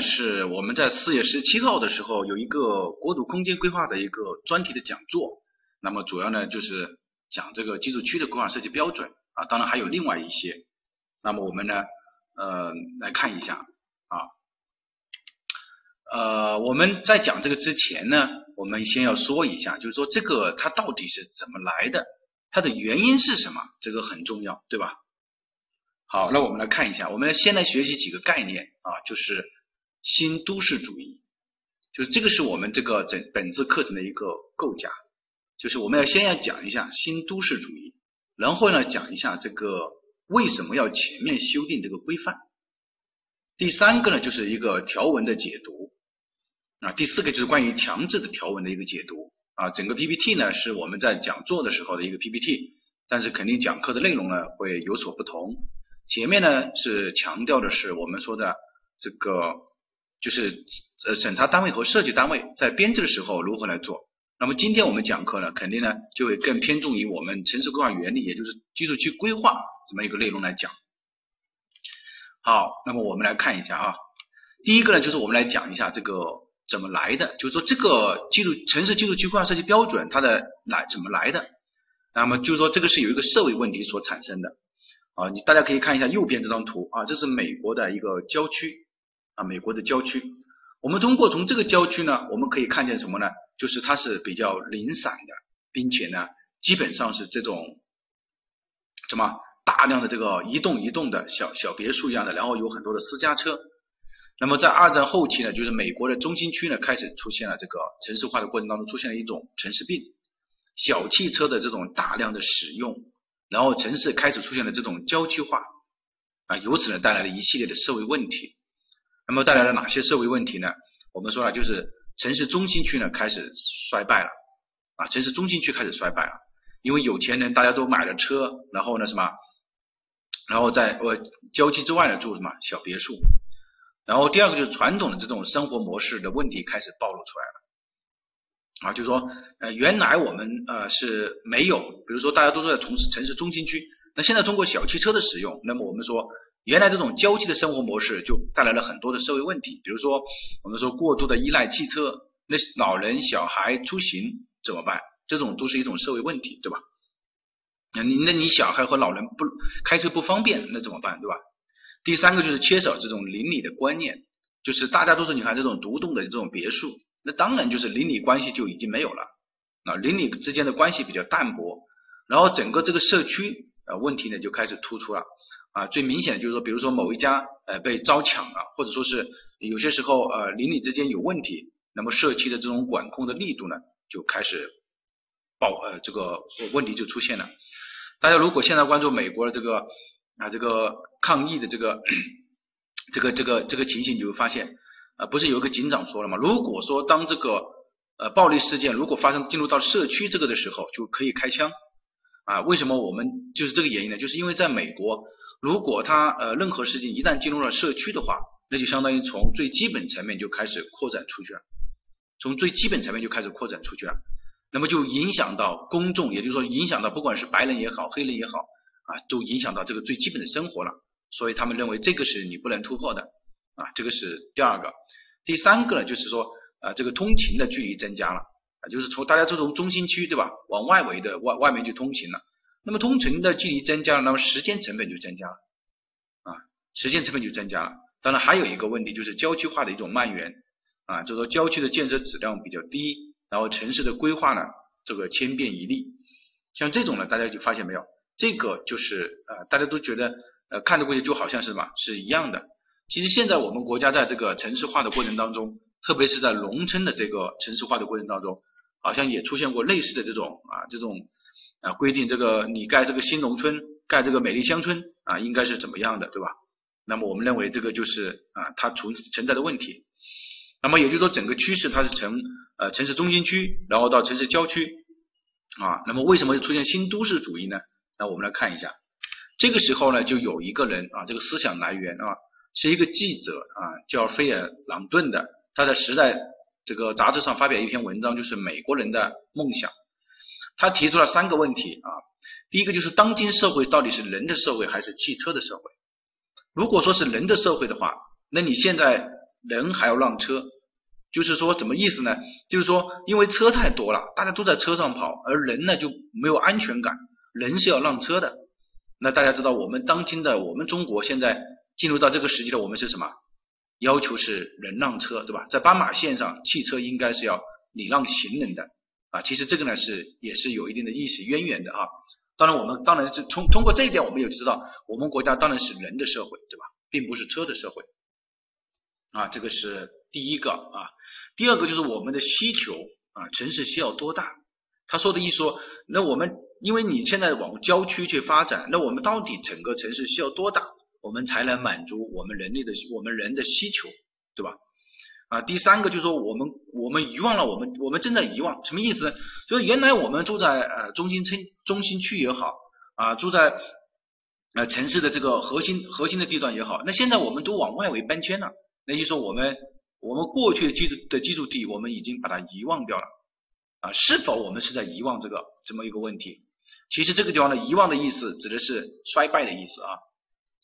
是我们在四月十七号的时候有一个国土空间规划的一个专题的讲座，那么主要呢就是讲这个居住区的规划设计标准啊，当然还有另外一些，那么我们呢呃来看一下啊，呃我们在讲这个之前呢，我们先要说一下，就是说这个它到底是怎么来的，它的原因是什么，这个很重要，对吧？好，那我们来看一下，我们先来学习几个概念啊，就是。新都市主义，就是这个是我们这个整本次课程的一个构架，就是我们要先要讲一下新都市主义，然后呢讲一下这个为什么要全面修订这个规范，第三个呢就是一个条文的解读，啊，第四个就是关于强制的条文的一个解读，啊，整个 PPT 呢是我们在讲座的时候的一个 PPT，但是肯定讲课的内容呢会有所不同，前面呢是强调的是我们说的这个。就是呃审查单位和设计单位在编制的时候如何来做？那么今天我们讲课呢，肯定呢就会更偏重于我们城市规划原理，也就是居住区规划这么一个内容来讲。好，那么我们来看一下啊，第一个呢就是我们来讲一下这个怎么来的，就是说这个居住城市居住区规划设计标准它的来怎么来的？那么就是说这个是有一个社会问题所产生的啊，你大家可以看一下右边这张图啊，这是美国的一个郊区。啊，美国的郊区，我们通过从这个郊区呢，我们可以看见什么呢？就是它是比较零散的，并且呢，基本上是这种什么大量的这个一栋一栋的小小别墅一样的，然后有很多的私家车。那么在二战后期呢，就是美国的中心区呢开始出现了这个城市化的过程当中出现了一种城市病，小汽车的这种大量的使用，然后城市开始出现了这种郊区化啊，由此呢带来了一系列的社会问题。那么带来了哪些社会问题呢？我们说了，就是城市中心区呢开始衰败了啊，城市中心区开始衰败了，因为有钱人大家都买了车，然后呢什么，然后在呃郊区之外呢住什么小别墅，然后第二个就是传统的这种生活模式的问题开始暴露出来了啊，就是说呃原来我们呃是没有，比如说大家都在从事城市中心区，那现在通过小汽车的使用，那么我们说。原来这种郊区的生活模式就带来了很多的社会问题，比如说我们说过度的依赖汽车，那老人小孩出行怎么办？这种都是一种社会问题，对吧？那你那你小孩和老人不开车不方便，那怎么办，对吧？第三个就是缺少这种邻里的观念，就是大家都是你看这种独栋的这种别墅，那当然就是邻里关系就已经没有了，啊，邻里之间的关系比较淡薄，然后整个这个社区呃问题呢就开始突出了。啊，最明显的就是说，比如说某一家呃被遭抢了，或者说是有些时候呃邻里之间有问题，那么社区的这种管控的力度呢就开始爆呃这个问题就出现了。大家如果现在关注美国的这个啊这个抗议的这个这个这个这个情形，你会发现啊不是有一个警长说了吗？如果说当这个呃暴力事件如果发生进入到社区这个的时候，就可以开枪啊？为什么我们就是这个原因呢？就是因为在美国。如果他呃任何事情一旦进入了社区的话，那就相当于从最基本层面就开始扩展出去了，从最基本层面就开始扩展出去了，那么就影响到公众，也就是说影响到不管是白人也好，黑人也好啊，都影响到这个最基本的生活了。所以他们认为这个是你不能突破的啊，这个是第二个。第三个呢，就是说啊这个通勤的距离增加了啊，就是从大家都从中心区对吧，往外围的外外面去通勤了。那么通城的距离增加了，那么时间成本就增加了啊，时间成本就增加了。当然还有一个问题就是郊区化的一种蔓延啊，就是说郊区的建设质量比较低，然后城市的规划呢这个千变一立，像这种呢大家就发现没有，这个就是呃大家都觉得呃看着过去就好像是什么是一样的。其实现在我们国家在这个城市化的过程当中，特别是在农村的这个城市化的过程当中，好像也出现过类似的这种啊这种。啊，规定这个你盖这个新农村，盖这个美丽乡村啊，应该是怎么样的，对吧？那么我们认为这个就是啊，它存存在的问题。那么也就是说，整个趋势它是从呃城市中心区，然后到城市郊区啊。那么为什么出现新都市主义呢？那我们来看一下，这个时候呢，就有一个人啊，这个思想来源啊，是一个记者啊，叫菲尔朗顿的，他在《时代》这个杂志上发表一篇文章，就是美国人的梦想。他提出了三个问题啊，第一个就是当今社会到底是人的社会还是汽车的社会？如果说是人的社会的话，那你现在人还要让车，就是说怎么意思呢？就是说因为车太多了，大家都在车上跑，而人呢就没有安全感，人是要让车的。那大家知道我们当今的我们中国现在进入到这个时期的我们是什么？要求是人让车，对吧？在斑马线上，汽车应该是要礼让行人的啊。其实这个呢是也是有一定的历史渊源的啊。当然我们当然是通通过这一点，我们也知道我们国家当然是人的社会，对吧？并不是车的社会啊。这个是第一个啊。第二个就是我们的需求啊，城市需要多大？他说的意思说，那我们因为你现在往郊区去发展，那我们到底整个城市需要多大？我们才能满足我们人类的我们人的需求，对吧？啊，第三个就是说我们我们遗忘了我们我们正在遗忘，什么意思？就是原来我们住在呃中心村中心区也好啊，住在呃城市的这个核心核心的地段也好，那现在我们都往外围搬迁了，那就说我们我们过去的居住的居住地，我们已经把它遗忘掉了啊？是否我们是在遗忘这个这么一个问题？其实这个地方的遗忘的意思指的是衰败的意思啊。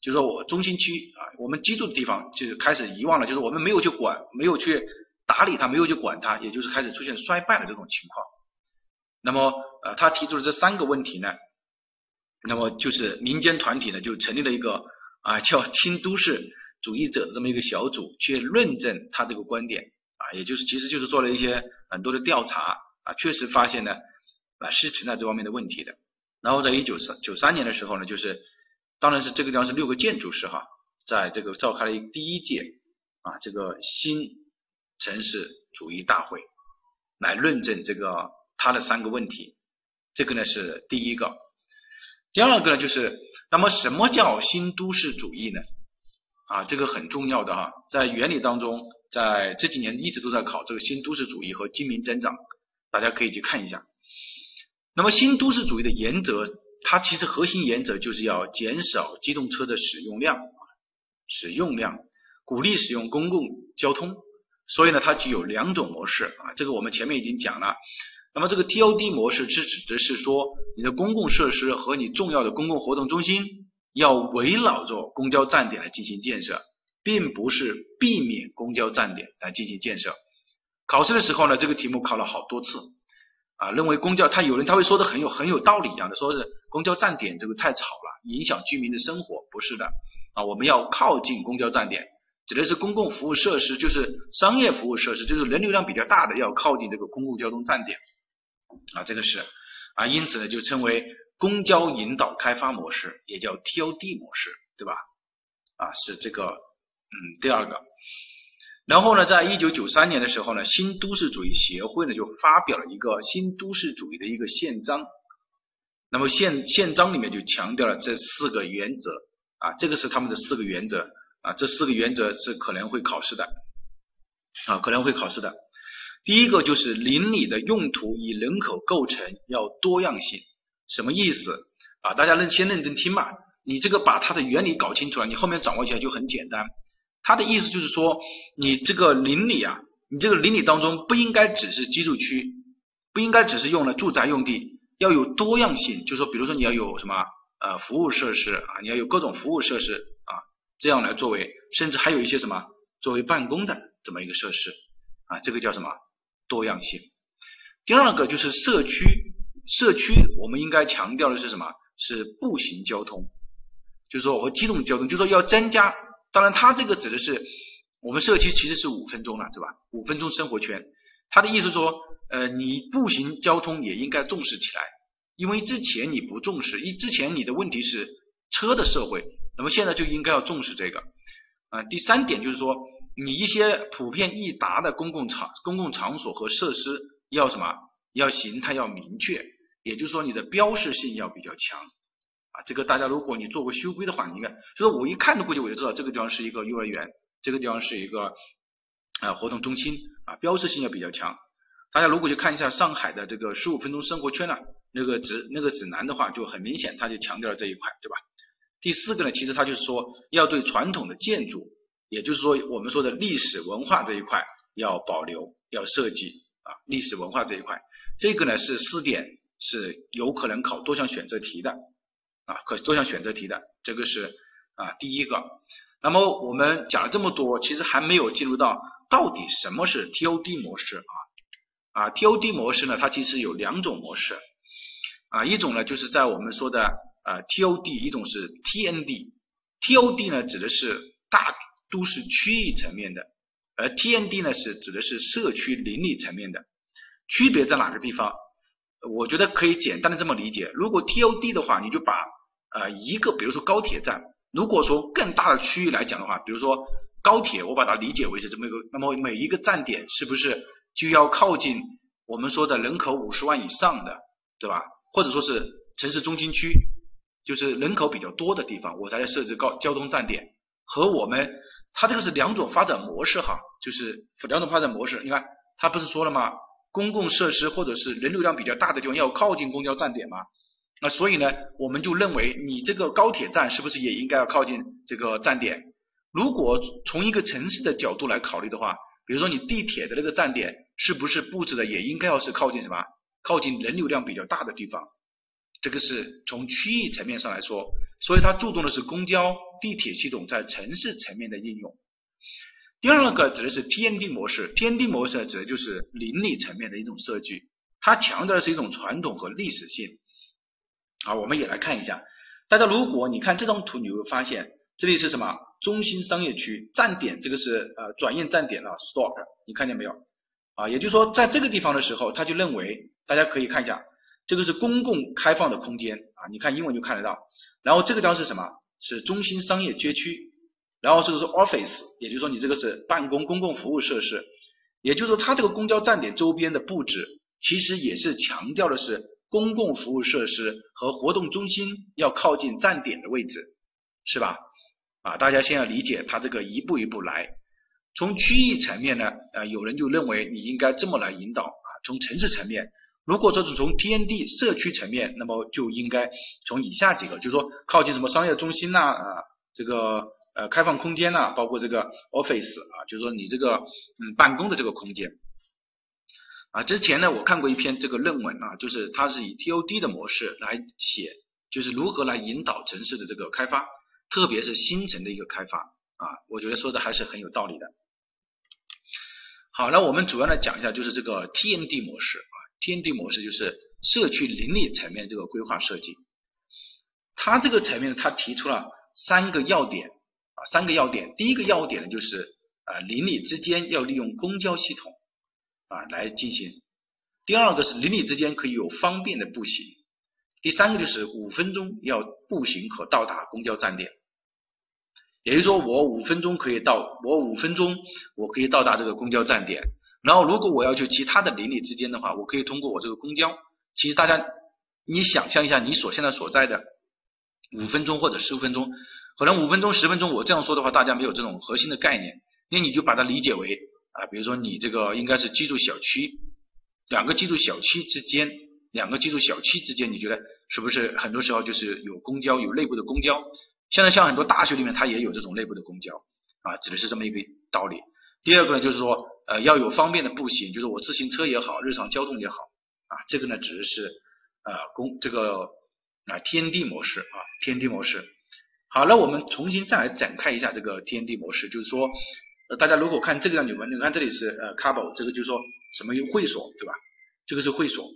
就是说我中心区啊，我们居住的地方就开始遗忘了，就是我们没有去管，没有去打理它，没有去管它，也就是开始出现衰败的这种情况。那么呃，他提出的这三个问题呢，那么就是民间团体呢就成立了一个啊叫新都市主义者的这么一个小组，去论证他这个观点啊，也就是其实就是做了一些很多的调查啊，确实发现呢啊是存在这方面的问题的。然后在一九三九三年的时候呢，就是。当然是这个地方是六个建筑师哈，在这个召开了第一届啊这个新城市主义大会，来论证这个他的三个问题，这个呢是第一个，第二个呢就是那么什么叫新都市主义呢？啊这个很重要的哈，在原理当中，在这几年一直都在考这个新都市主义和精明增长，大家可以去看一下。那么新都市主义的原则。它其实核心原则就是要减少机动车的使用量，使用量，鼓励使用公共交通。所以呢，它具有两种模式啊，这个我们前面已经讲了。那么这个 TOD 模式是指的是说，你的公共设施和你重要的公共活动中心要围绕着公交站点来进行建设，并不是避免公交站点来进行建设。考试的时候呢，这个题目考了好多次。啊，认为公交，他有人他会说的很有很有道理一样的，说是公交站点这个太吵了，影响居民的生活，不是的啊，我们要靠近公交站点，指的是公共服务设施，就是商业服务设施，就是人流量比较大的要靠近这个公共交通站点啊，这个是啊，因此呢就称为公交引导开发模式，也叫 TOD 模式，对吧？啊，是这个嗯第二个。然后呢，在一九九三年的时候呢，新都市主义协会呢就发表了一个新都市主义的一个宪章。那么宪宪章里面就强调了这四个原则啊，这个是他们的四个原则啊，这四个原则是可能会考试的啊，可能会考试的。第一个就是邻里的用途与人口构成要多样性，什么意思啊？大家认先认真听嘛，你这个把它的原理搞清楚了，你后面掌握起来就很简单。他的意思就是说，你这个邻里啊，你这个邻里当中不应该只是居住区，不应该只是用了住宅用地，要有多样性。就是说，比如说你要有什么呃服务设施啊，你要有各种服务设施啊，这样来作为，甚至还有一些什么作为办公的这么一个设施啊，这个叫什么多样性。第二个就是社区，社区我们应该强调的是什么？是步行交通，就是说和机动交通，就是说要增加。当然，他这个指的是我们社区其实是五分钟了，对吧？五分钟生活圈，他的意思说，呃，你步行交通也应该重视起来，因为之前你不重视，一之前你的问题是车的社会，那么现在就应该要重视这个。啊，第三点就是说，你一些普遍易达的公共场、公共场所和设施要什么？要形态要明确，也就是说你的标识性要比较强。啊这个大家如果你做过修规的话，你应该，所以我一看都估计我就知道这个地方是一个幼儿园，这个地方是一个啊活动中心啊，标志性也比较强。大家如果去看一下上海的这个十五分钟生活圈呢，那个指那个指南的话，就很明显，它就强调了这一块，对吧？第四个呢，其实它就是说要对传统的建筑，也就是说我们说的历史文化这一块要保留，要设计啊历史文化这一块，这个呢是四点是有可能考多项选择题的。啊，可多项选择题的，这个是啊第一个。那么我们讲了这么多，其实还没有进入到到底什么是 TOD 模式啊啊 TOD 模式呢？它其实有两种模式啊，一种呢就是在我们说的呃 TOD，一种是 TND。TOD 呢指的是大都市区域层面的，而 TND 呢是指的是社区邻里层面的。区别在哪个地方？我觉得可以简单的这么理解，如果 TOD 的话，你就把呃一个比如说高铁站。如果说更大的区域来讲的话，比如说高铁，我把它理解为是这么一个，那么每一个站点是不是就要靠近我们说的人口五十万以上的，对吧？或者说是城市中心区，就是人口比较多的地方，我才设置高交通站点。和我们它这个是两种发展模式哈，就是两种发展模式。你看，它不是说了吗？公共设施或者是人流量比较大的地方要靠近公交站点吗？那所以呢，我们就认为你这个高铁站是不是也应该要靠近这个站点？如果从一个城市的角度来考虑的话，比如说你地铁的那个站点是不是布置的也应该要是靠近什么？靠近人流量比较大的地方？这个是从区域层面上来说，所以它注重的是公交、地铁系统在城市层面的应用。第二个指的是 TND 模式，TND 模式指的就是邻里层面的一种设计，它强调的是一种传统和历史性。啊，我们也来看一下，大家如果你看这张图，你会发现这里是什么？中心商业区站点，这个是呃转运站点啊，stop，你看见没有？啊，也就是说在这个地方的时候，他就认为大家可以看一下，这个是公共开放的空间啊，你看英文就看得到。然后这个地方是什么？是中心商业街区。然后这个是 office，也就是说你这个是办公公共服务设施。也就是说它这个公交站点周边的布置，其实也是强调的是。公共服务设施和活动中心要靠近站点的位置，是吧？啊，大家先要理解它这个一步一步来。从区域层面呢，啊，有人就认为你应该这么来引导啊。从城市层面，如果说是从 TND 社区层面，那么就应该从以下几个，就是说靠近什么商业中心呐，啊，这个呃开放空间呐，包括这个 office 啊，就是说你这个嗯办公的这个空间。啊，之前呢，我看过一篇这个论文啊，就是它是以 TOD 的模式来写，就是如何来引导城市的这个开发，特别是新城的一个开发啊，我觉得说的还是很有道理的。好，那我们主要来讲一下，就是这个 TND 模式啊，TND 模式就是社区邻里层面这个规划设计，它这个层面它提出了三个要点啊，三个要点，第一个要点呢就是啊邻里之间要利用公交系统。啊，来进行。第二个是邻里之间可以有方便的步行。第三个就是五分钟要步行可到达公交站点。也就是说，我五分钟可以到，我五分钟我可以到达这个公交站点。然后，如果我要去其他的邻里之间的话，我可以通过我这个公交。其实大家，你想象一下，你所现在所在的五分钟或者十五分钟，可能五分钟、十分钟，我这样说的话，大家没有这种核心的概念，那你就把它理解为。啊，比如说你这个应该是居住小区，两个居住小区之间，两个居住小区之间，你觉得是不是很多时候就是有公交，有内部的公交？现在像很多大学里面，它也有这种内部的公交，啊，指的是这么一个道理。第二个呢，就是说，呃，要有方便的步行，就是我自行车也好，日常交通也好，啊，这个呢指的是呃公这个啊 TND 模式啊 TND 模式。好，那我们重新再来展开一下这个 TND 模式，就是说。呃，大家如果看这个，你们你看这里是呃 c a b l e 这个就是说什么会所，对吧？这个是会所，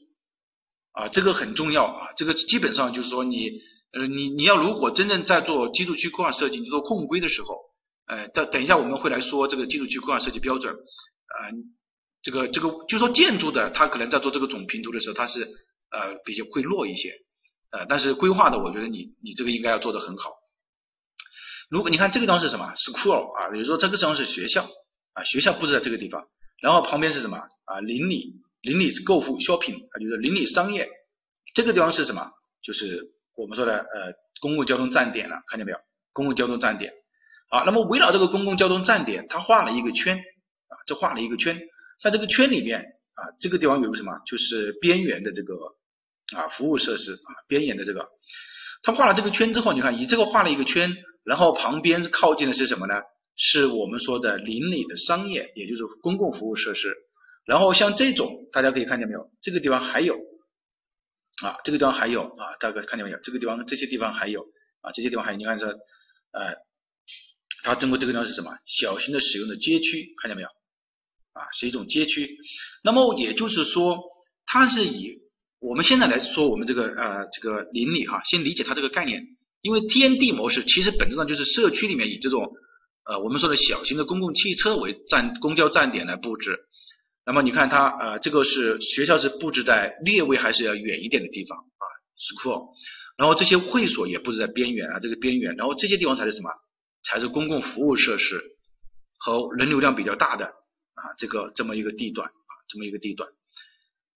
啊，这个很重要啊，这个基本上就是说你呃你你要如果真正在做居住区规划设计，你做控规的时候，呃，等等一下我们会来说这个居住区规划设计标准，啊，这个这个就说建筑的它可能在做这个总评图的时候，它是呃比较会弱一些，呃，但是规划的我觉得你你这个应该要做得很好。如果你看这个地方是什么？school 啊，比如说这个地方是学校啊，学校布置在这个地方，然后旁边是什么啊？邻里邻里购物 shopping 啊，就是邻里商业。这个地方是什么？就是我们说的呃公共交通站点了，看见没有？公共交通站点。好，那么围绕这个公共交通站点，它画了一个圈啊，这画了一个圈，在这个圈里面啊，这个地方有个什么？就是边缘的这个啊服务设施啊，边缘的这个，它画了这个圈之后，你看以这个画了一个圈。然后旁边靠近的是什么呢？是我们说的邻里的商业，也就是公共服务设施。然后像这种，大家可以看见没有？这个地方还有啊，这个地方还有啊，大家看见没有？这个地方这些地方还有啊，这些地方还有，你看这呃它中国这个地方是什么？小型的使用的街区，看见没有？啊，是一种街区。那么也就是说，它是以我们现在来说，我们这个呃这个邻里哈，先理解它这个概念。因为 TND 模式其实本质上就是社区里面以这种呃我们说的小型的公共汽车为站公交站点来布置。那么你看它呃这个是学校是布置在略微还是要远一点的地方啊，school。然后这些会所也布置在边缘啊这个边缘，然后这些地方才是什么？才是公共服务设施和人流量比较大的啊这个这么一个地段啊这么一个地段。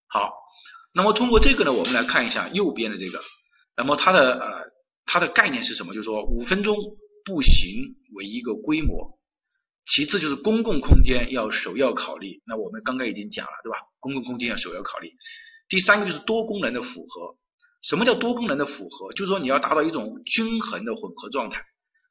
好，那么通过这个呢，我们来看一下右边的这个，那么它的呃。它的概念是什么？就是说五分钟步行为一个规模，其次就是公共空间要首要考虑。那我们刚刚已经讲了，对吧？公共空间要首要考虑。第三个就是多功能的符合。什么叫多功能的符合？就是说你要达到一种均衡的混合状态。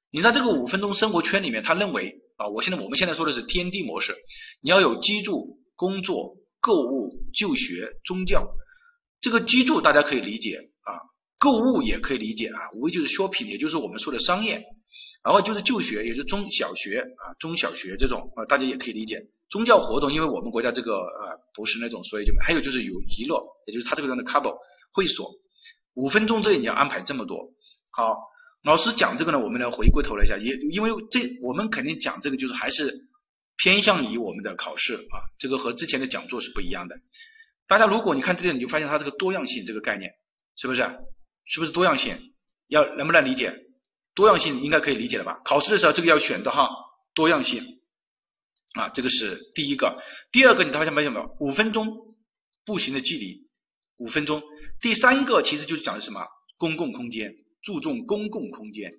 你在这个五分钟生活圈里面，他认为啊，我现在我们现在说的是天地模式，你要有居住、工作、购物、就学、宗教。这个居住大家可以理解啊。购物也可以理解啊，无非就是 shopping，也就是我们说的商业，然后就是就学，也就是中小学啊，中小学这种啊，大家也可以理解。宗教活动，因为我们国家这个呃不是那种，所以就还有就是有娱乐，也就是他这个样的 couple 会所，五分钟这里你要安排这么多。好，老师讲这个呢，我们来回过头来一下，也因为这我们肯定讲这个就是还是偏向于我们的考试啊，这个和之前的讲座是不一样的。大家如果你看这里，你就发现它这个多样性这个概念是不是？是不是多样性？要能不能理解？多样性应该可以理解了吧？考试的时候这个要选的哈，多样性啊，这个是第一个。第二个你发现没有没有？五分钟步行的距离，五分钟。第三个其实就是讲的什么？公共空间，注重公共空间，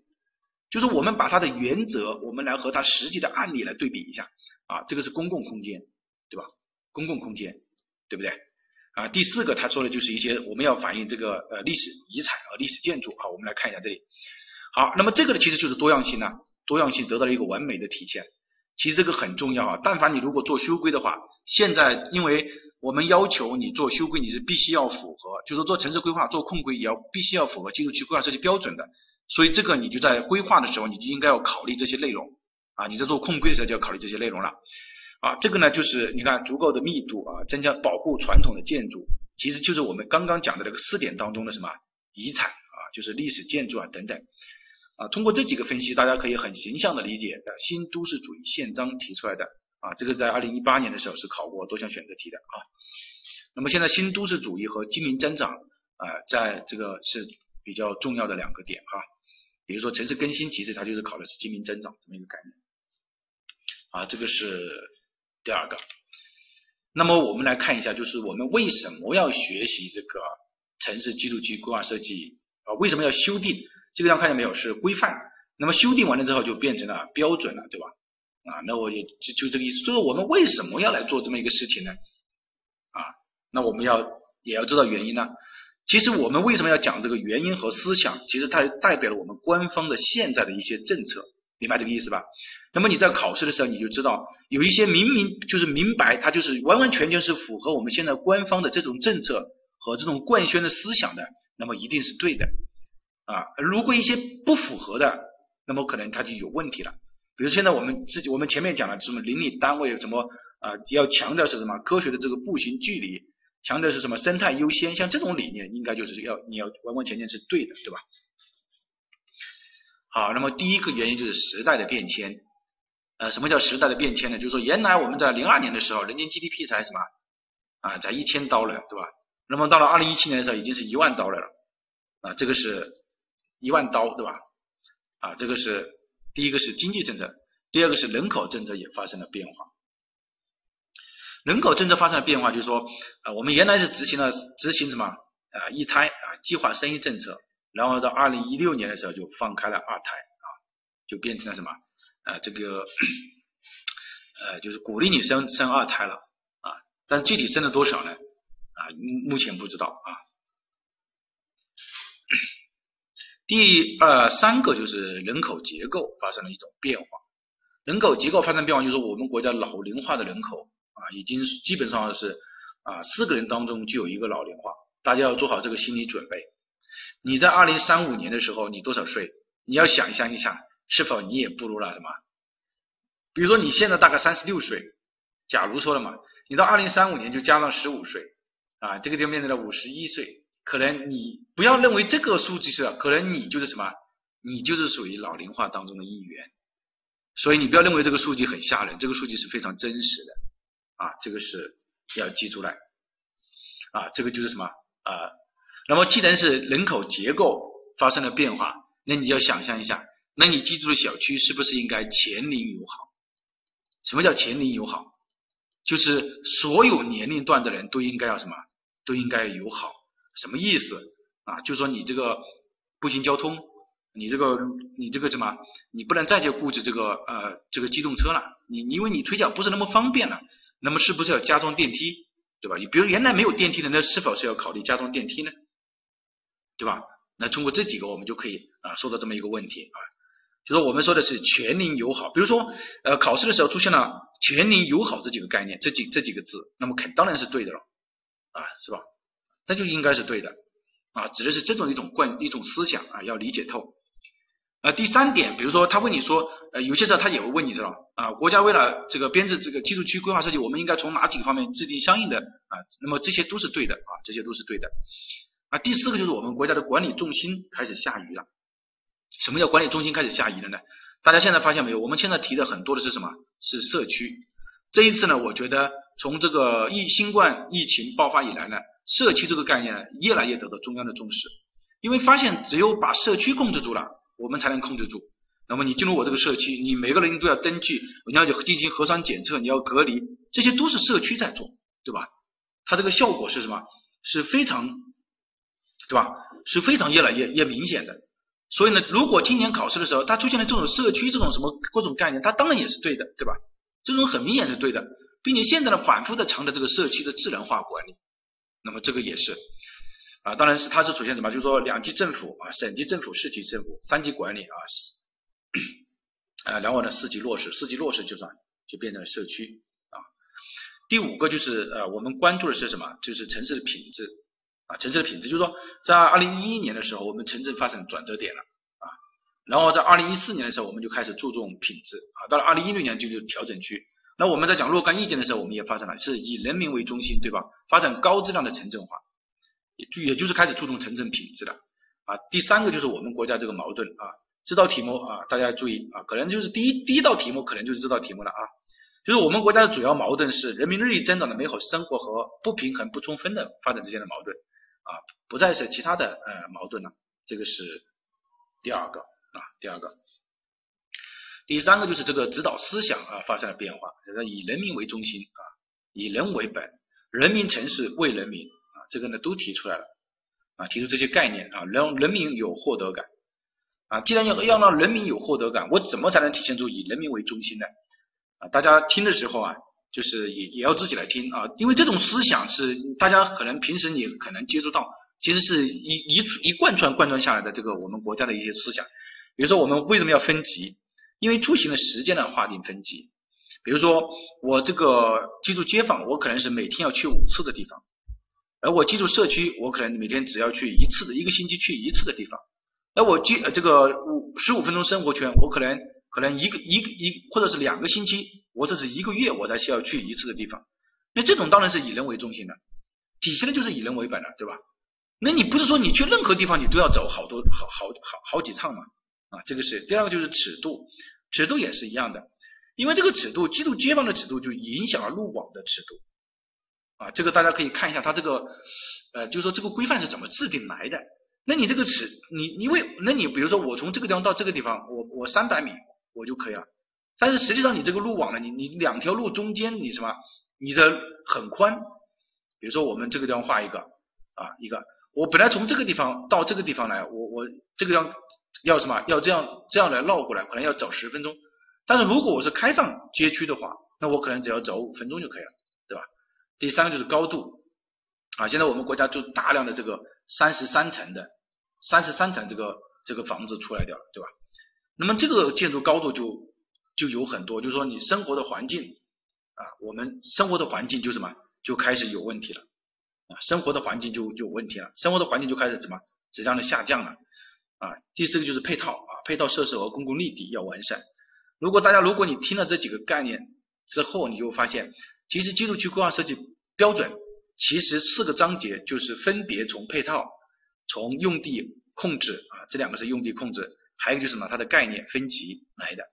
就是我们把它的原则，我们来和它实际的案例来对比一下啊，这个是公共空间，对吧？公共空间，对不对？啊，第四个他说的就是一些我们要反映这个呃历史遗产和历史建筑啊，我们来看一下这里。好，那么这个呢其实就是多样性呢，多样性得到了一个完美的体现。其实这个很重要啊，但凡你如果做修规的话，现在因为我们要求你做修规，你是必须要符合，就是说做城市规划做控规也要必须要符合基础区规划设计标准的。所以这个你就在规划的时候，你就应该要考虑这些内容啊，你在做控规的时候就要考虑这些内容了。啊，这个呢就是你看足够的密度啊，增加保护传统的建筑，其实就是我们刚刚讲的这个四点当中的什么遗产啊，就是历史建筑啊等等啊。通过这几个分析，大家可以很形象的理解的新都市主义宪章提出来的啊，这个在二零一八年的时候是考过多项选择题的啊。那么现在新都市主义和基民增长啊，在这个是比较重要的两个点哈。比如说城市更新，其实它就是考的是基民增长这么一个概念啊，这个是。第二个，那么我们来看一下，就是我们为什么要学习这个城市居住区规划设计啊？为什么要修订？这个地方看见没有？是规范。那么修订完了之后就变成了标准了，对吧？啊，那我也就就这个意思。就是我们为什么要来做这么一个事情呢？啊，那我们要也要知道原因呢。其实我们为什么要讲这个原因和思想？其实它代表了我们官方的现在的一些政策。明白这个意思吧？那么你在考试的时候，你就知道有一些明明就是明白，它就是完完全全是符合我们现在官方的这种政策和这种贯宣的思想的，那么一定是对的啊。如果一些不符合的，那么可能它就有问题了。比如现在我们自己，我们前面讲了什么邻里单位什么啊，要强调是什么科学的这个步行距离，强调是什么生态优先，像这种理念应该就是要你要完完全全是对的，对吧？好，那么第一个原因就是时代的变迁。呃，什么叫时代的变迁呢？就是说，原来我们在零二年的时候，人均 GDP 才什么啊，才一千刀了，对吧？那么到了二零一七年的时候，已经是一万刀了，啊，这个是一万刀，对吧？啊，这个是第一个是经济政策，第二个是人口政策也发生了变化。人口政策发生了变化，就是说，啊，我们原来是执行了执行什么啊一胎啊计划生育政策。然后到二零一六年的时候就放开了二胎啊，就变成了什么啊这个呃就是鼓励你生生二胎了啊，但具体生了多少呢啊目前不知道啊。第二三个就是人口结构发生了一种变化，人口结构发生变化就是我们国家老龄化的人口啊已经基本上是啊四个人当中就有一个老龄化，大家要做好这个心理准备。你在二零三五年的时候，你多少岁？你要想象一下，是否你也步入了什么比如说你现在大概三十六岁，假如说了嘛，你到二零三五年就加上十五岁，啊，这个就面对了五十一岁。可能你不要认为这个数据是，可能你就是什么，你就是属于老龄化当中的一员。所以你不要认为这个数据很吓人，这个数据是非常真实的，啊，这个是要记出来，啊，这个就是什么啊？那么既然是人口结构发生了变化，那你要想象一下，那你居住的小区是不是应该全龄友好？什么叫全龄友好？就是所有年龄段的人都应该要什么？都应该友好。什么意思啊？就是说你这个步行交通。你这个你这个什么，你不能再去顾着这个呃这个机动车了，你因为你腿脚不是那么方便了，那么是不是要加装电梯，对吧？你比如原来没有电梯的，那是否是要考虑加装电梯呢？对吧？那通过这几个我们就可以啊说到这么一个问题啊，就说我们说的是全龄友好，比如说呃考试的时候出现了全龄友好这几个概念，这几这几个字，那么肯当然是对的了啊，是吧？那就应该是对的啊，指的是这种一种惯一种思想啊，要理解透。呃，第三点，比如说他问你说，呃，有些时候他也会问你，知道啊，国家为了这个编制这个居住区规划设计，我们应该从哪几个方面制定相应的啊？那么这些都是对的啊，这些都是对的。啊，第四个就是我们国家的管理重心开始下移了。什么叫管理重心开始下移了呢？大家现在发现没有？我们现在提的很多的是什么？是社区。这一次呢，我觉得从这个疫新冠疫情爆发以来呢，社区这个概念越来越得到中央的重视，因为发现只有把社区控制住了。我们才能控制住。那么你进入我这个社区，你每个人都要登记，你要进行核酸检测，你要隔离，这些都是社区在做，对吧？它这个效果是什么？是非常，对吧？是非常越来越越明显的。所以呢，如果今年考试的时候，它出现了这种社区这种什么各种概念，它当然也是对的，对吧？这种很明显是对的，并且现在呢，反复的强调这个社区的智能化管理，那么这个也是。啊，当然是它是出现什么？就是说两级政府啊，省级政府、市级政府三级管理啊，啊，然后呢四级落实，四级落实就算就变成了社区啊。第五个就是呃，我们关注的是什么？就是城市的品质啊，城市的品质，就是说在二零一一年的时候，我们城镇发生转折点了啊，然后在二零一四年的时候，我们就开始注重品质啊，到了二零一六年就就调整区。那我们在讲若干意见的时候，我们也发现了是以人民为中心，对吧？发展高质量的城镇化。也就也就是开始注重城镇品质了啊。第三个就是我们国家这个矛盾啊，这道题目啊，大家注意啊，可能就是第一第一道题目可能就是这道题目了啊。就是我们国家的主要矛盾是人民日益增长的美好生活和不平衡不充分的发展之间的矛盾啊，不再是其他的呃矛盾了。这个是第二个啊，第二个。第三个就是这个指导思想啊发生了变化，就是以人民为中心啊，以人为本，人民城市为人民啊。这个呢都提出来了啊，提出这些概念啊，让人民有获得感啊。既然要要让人民有获得感，我怎么才能体现出以人民为中心呢？啊，大家听的时候啊，就是也也要自己来听啊，因为这种思想是大家可能平时你可能接触到，其实是一一一贯穿贯穿下来的这个我们国家的一些思想。比如说我们为什么要分级？因为出行的时间的划定分级。比如说我这个居住街坊，我可能是每天要去五次的地方。而我记住社区，我可能每天只要去一次的，一个星期去一次的地方。而我记这个五十五分钟生活圈，我可能可能一个一一或者是两个星期，我这是一个月我才需要去一次的地方。那这种当然是以人为中心的，体现的就是以人为本了，对吧？那你不是说你去任何地方你都要走好多好好好好几趟嘛？啊，这个是第二个就是尺度，尺度也是一样的，因为这个尺度，记录街坊的尺度就影响了路网的尺度。啊，这个大家可以看一下，它这个，呃，就是说这个规范是怎么制定来的？那你这个尺，你因为，那你比如说我从这个地方到这个地方，我我三百米我就可以了。但是实际上你这个路网呢，你你两条路中间你什么，你的很宽。比如说我们这个地方画一个啊，一个，我本来从这个地方到这个地方来，我我这个要要什么？要这样这样来绕过来，可能要走十分钟。但是如果我是开放街区的话，那我可能只要走五分钟就可以了。对吧第三个就是高度啊，现在我们国家就大量的这个三十三层的三十三层这个这个房子出来掉了，对吧？那么这个建筑高度就就有很多，就是说你生活的环境啊，我们生活的环境就什么就开始有问题了啊，生活的环境就有问题了，生活的环境就开始怎么质量的下降了啊。第四个就是配套啊，配套设施和公共绿地要完善如果大家如果你听了这几个概念之后，你就发现，其实基础区规划设计标准其实四个章节就是分别从配套、从用地控制啊，这两个是用地控制，还有就是什么它的概念分级来的。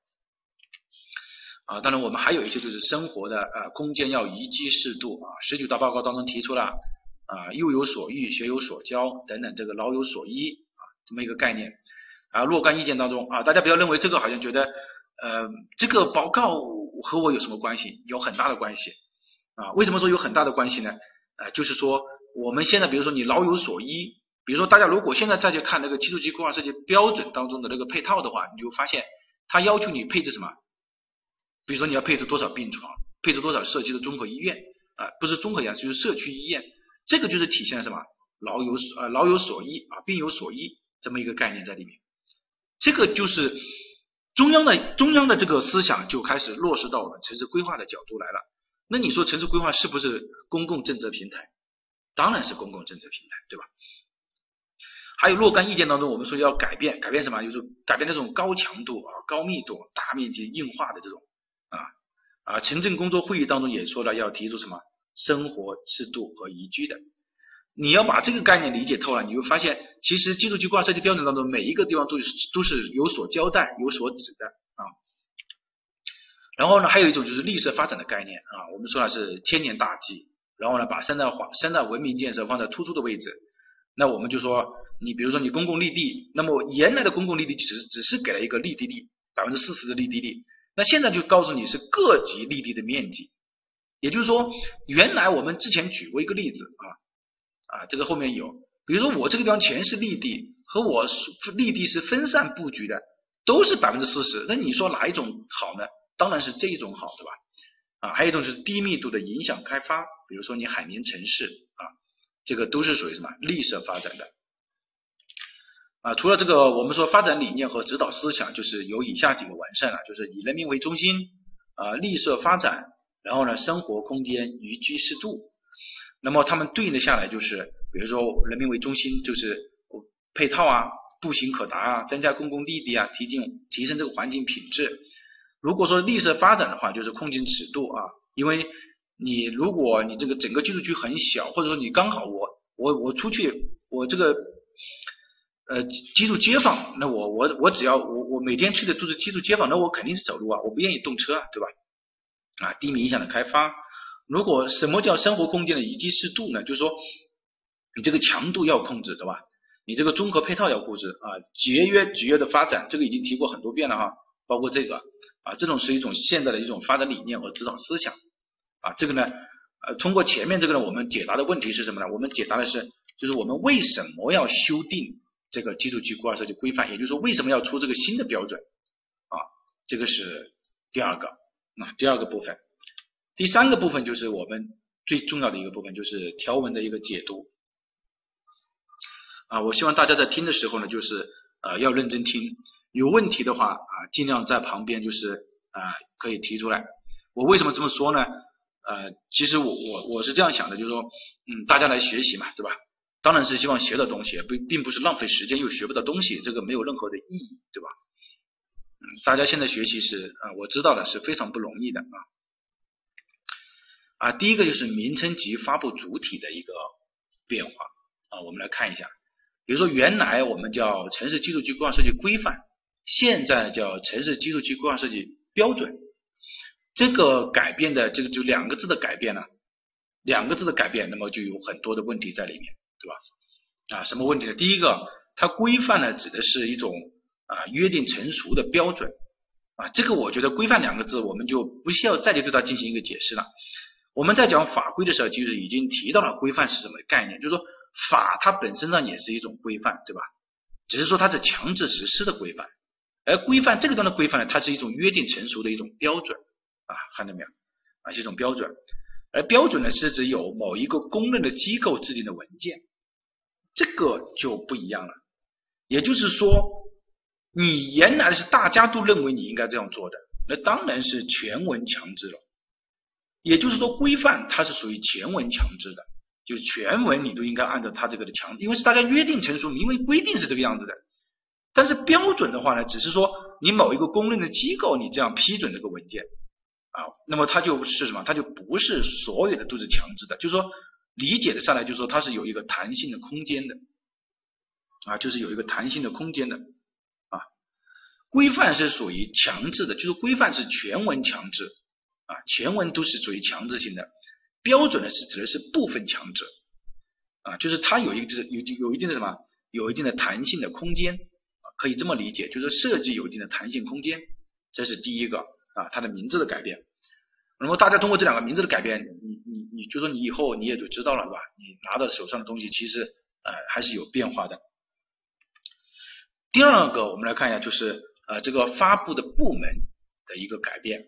啊，当然我们还有一些就是生活的呃空间要宜居适度啊，十九大报告当中提出了啊幼有所育，学有所教等等这个老有所依这么一个概念啊若干意见当中啊，大家不要认为这个好像觉得呃这个报告和我有什么关系？有很大的关系啊，为什么说有很大的关系呢？啊，就是说我们现在比如说你老有所依，比如说大家如果现在再去看那个基础规划设计标准当中的那个配套的话，你就发现它要求你配置什么？比如说你要配置多少病床，配置多少社区的综合医院啊，不是综合医院就是社区医院，这个就是体现什么老有呃老有所依啊病有所依这么一个概念在里面，这个就是中央的中央的这个思想就开始落实到我们城市规划的角度来了。那你说城市规划是不是公共政策平台？当然是公共政策平台，对吧？还有若干意见当中，我们说要改变改变什么？就是改变那种高强度啊高密度大面积硬化的这种。啊啊！城镇工作会议当中也说了，要提出什么生活适度和宜居的。你要把这个概念理解透了，你会发现，其实基础规划设计标准当中每一个地方都是都是有所交代、有所指的啊。然后呢，还有一种就是绿色发展的概念啊，我们说的是千年大计。然后呢，把生态化、生态文明建设放在突出的位置。那我们就说，你比如说你公共绿地，那么原来的公共绿地只是只是给了一个绿地率，百分之四十的绿地率。那现在就告诉你是各级绿地的面积，也就是说，原来我们之前举过一个例子啊啊，这个后面有，比如说我这个地方全是绿地，和我绿地是分散布局的，都是百分之四十，那你说哪一种好呢？当然是这一种好，对吧？啊，还有一种是低密度的影响开发，比如说你海绵城市啊，这个都是属于什么绿色发展的。啊，除了这个，我们说发展理念和指导思想，就是有以下几个完善了，就是以人民为中心，啊，绿色发展，然后呢，生活空间宜居适度。那么他们对应的下来就是，比如说人民为中心，就是配套啊，步行可达啊，增加公共绿地啊，提进提升这个环境品质。如果说绿色发展的话，就是控制尺度啊，因为你如果你这个整个居住区很小，或者说你刚好我我我出去我这个。呃，居住街坊，那我我我只要我我每天去的都是居住街坊，那我肯定是走路啊，我不愿意动车啊，对吧？啊，低敏影响的开发，如果什么叫生活空间的宜居适度呢？就是说你这个强度要控制，对吧？你这个综合配套要控制啊，节约节约的发展，这个已经提过很多遍了哈，包括这个啊，这种是一种现在的一种发展理念和指导思想啊，这个呢，呃，通过前面这个呢，我们解答的问题是什么呢？我们解答的是，就是我们为什么要修订？这个基础区规划设计规范，也就是说，为什么要出这个新的标准啊？这个是第二个，那第二个部分，第三个部分就是我们最重要的一个部分，就是条文的一个解读啊。我希望大家在听的时候呢，就是呃要认真听，有问题的话啊，尽量在旁边就是啊可以提出来。我为什么这么说呢？呃，其实我我我是这样想的，就是说，嗯，大家来学习嘛，对吧？当然是希望学到东西，不并不是浪费时间又学不到东西，这个没有任何的意义，对吧？嗯，大家现在学习是啊，我知道的是非常不容易的啊。啊，第一个就是名称及发布主体的一个变化啊，我们来看一下，比如说原来我们叫城市居住区规划设计规范，现在叫城市居住区规划设计标准，这个改变的这个就两个字的改变呢，两个字的改变，那么就有很多的问题在里面。对吧？啊，什么问题呢？第一个，它规范呢，指的是一种啊约定成熟的标准啊。这个我觉得“规范”两个字，我们就不需要再去对它进行一个解释了。我们在讲法规的时候，其实已经提到了规范是什么概念，就是说法它本身上也是一种规范，对吧？只是说它是强制实施的规范，而规范这个端的规范呢，它是一种约定成熟的一种标准啊，看到没有？啊，是一种标准，而标准呢，是指有某一个公认的机构制定的文件。这个就不一样了，也就是说，你原来是大家都认为你应该这样做的，那当然是全文强制了。也就是说，规范它是属于全文强制的，就是全文你都应该按照它这个的强，因为是大家约定成熟，明文规定是这个样子的。但是标准的话呢，只是说你某一个公认的机构你这样批准这个文件啊，那么它就是什么？它就不是所有的都是强制的，就是说理解的上来就是说它是有一个弹性的空间的啊，就是有一个弹性的空间的啊。规范是属于强制的，就是规范是全文强制啊，全文都是属于强制性的。标准呢是指的是部分强制啊，就是它有一个就是有有一定的什么，有一定的弹性的空间。啊可以这么理解，就是设计有一定的弹性空间，这是第一个啊，它的名字的改变。那么大家通过这两个名字的改变，你你你就说你以后你也就知道了，对吧？你拿到手上的东西其实呃还是有变化的。第二个我们来看一下，就是呃这个发布的部门的一个改变。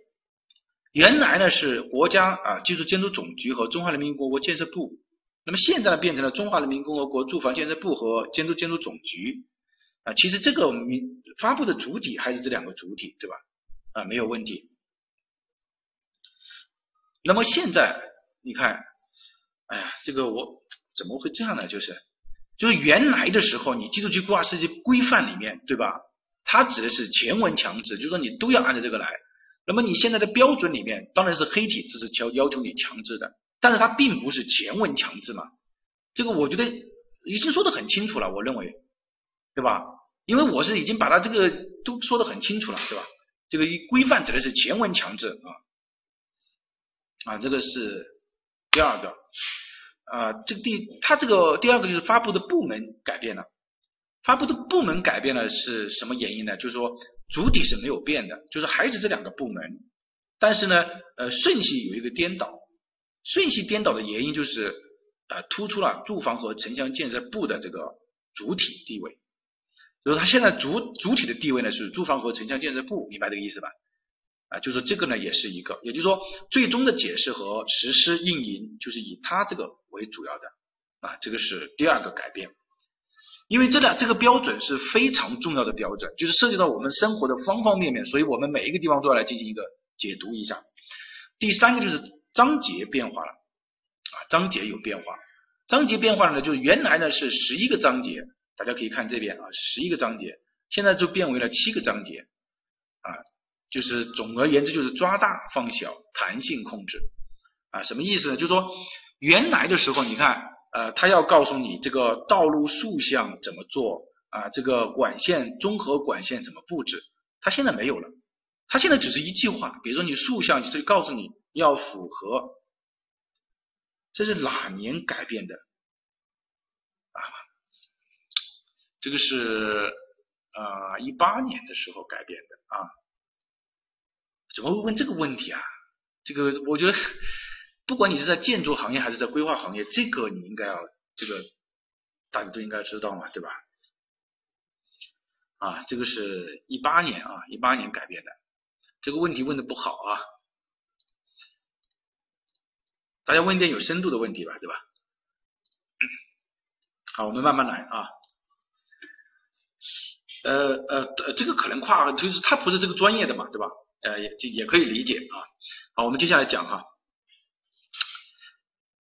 原来呢是国家啊技术监督总局和中华人民共和国建设部，那么现在呢变成了中华人民共和国住房建设部和监督监督总局。啊，其实这个名发布的主体还是这两个主体，对吧？啊，没有问题。那么现在你看，哎呀，这个我怎么会这样呢？就是，就是原来的时候，你基础区规划设计规范里面，对吧？它指的是前文强制，就是说你都要按照这个来。那么你现在的标准里面，当然是黑体字是要要求你强制的，但是它并不是前文强制嘛。这个我觉得已经说的很清楚了，我认为，对吧？因为我是已经把它这个都说的很清楚了，对吧？这个规范指的是前文强制啊，啊，这个是第二个啊，这个第它这个第二个就是发布的部门改变了，发布的部门改变了是什么原因呢？就是说主体是没有变的，就是还是这两个部门，但是呢，呃，顺序有一个颠倒，顺序颠倒的原因就是呃，突出了住房和城乡建设部的这个主体地位。就是它现在主主体的地位呢是住房和城乡建设部，明白这个意思吧？啊，就是这个呢也是一个，也就是说最终的解释和实施运营就是以它这个为主要的啊，这个是第二个改变。因为这两这个标准是非常重要的标准，就是涉及到我们生活的方方面面，所以我们每一个地方都要来进行一个解读一下。第三个就是章节变化了啊，章节有变化，章节变化了呢，就是原来呢是十一个章节。大家可以看这边啊，十一个章节，现在就变为了七个章节啊，就是总而言之就是抓大放小，弹性控制啊，什么意思呢？就是说原来的时候，你看呃，他要告诉你这个道路竖向怎么做啊，这个管线综合管线怎么布置，他现在没有了，他现在只是一句话，比如说你竖向就是告诉你要符合，这是哪年改变的？啊这个是啊一八年的时候改变的啊，怎么会问这个问题啊？这个我觉得不管你是在建筑行业还是在规划行业，这个你应该要这个大家都应该知道嘛，对吧？啊，这个是一八年啊一八年改变的，这个问题问的不好啊，大家问点有深度的问题吧，对吧？好，我们慢慢来啊。呃呃，这个可能跨就是他不是这个专业的嘛，对吧？呃，也也可以理解啊。好，我们接下来讲哈。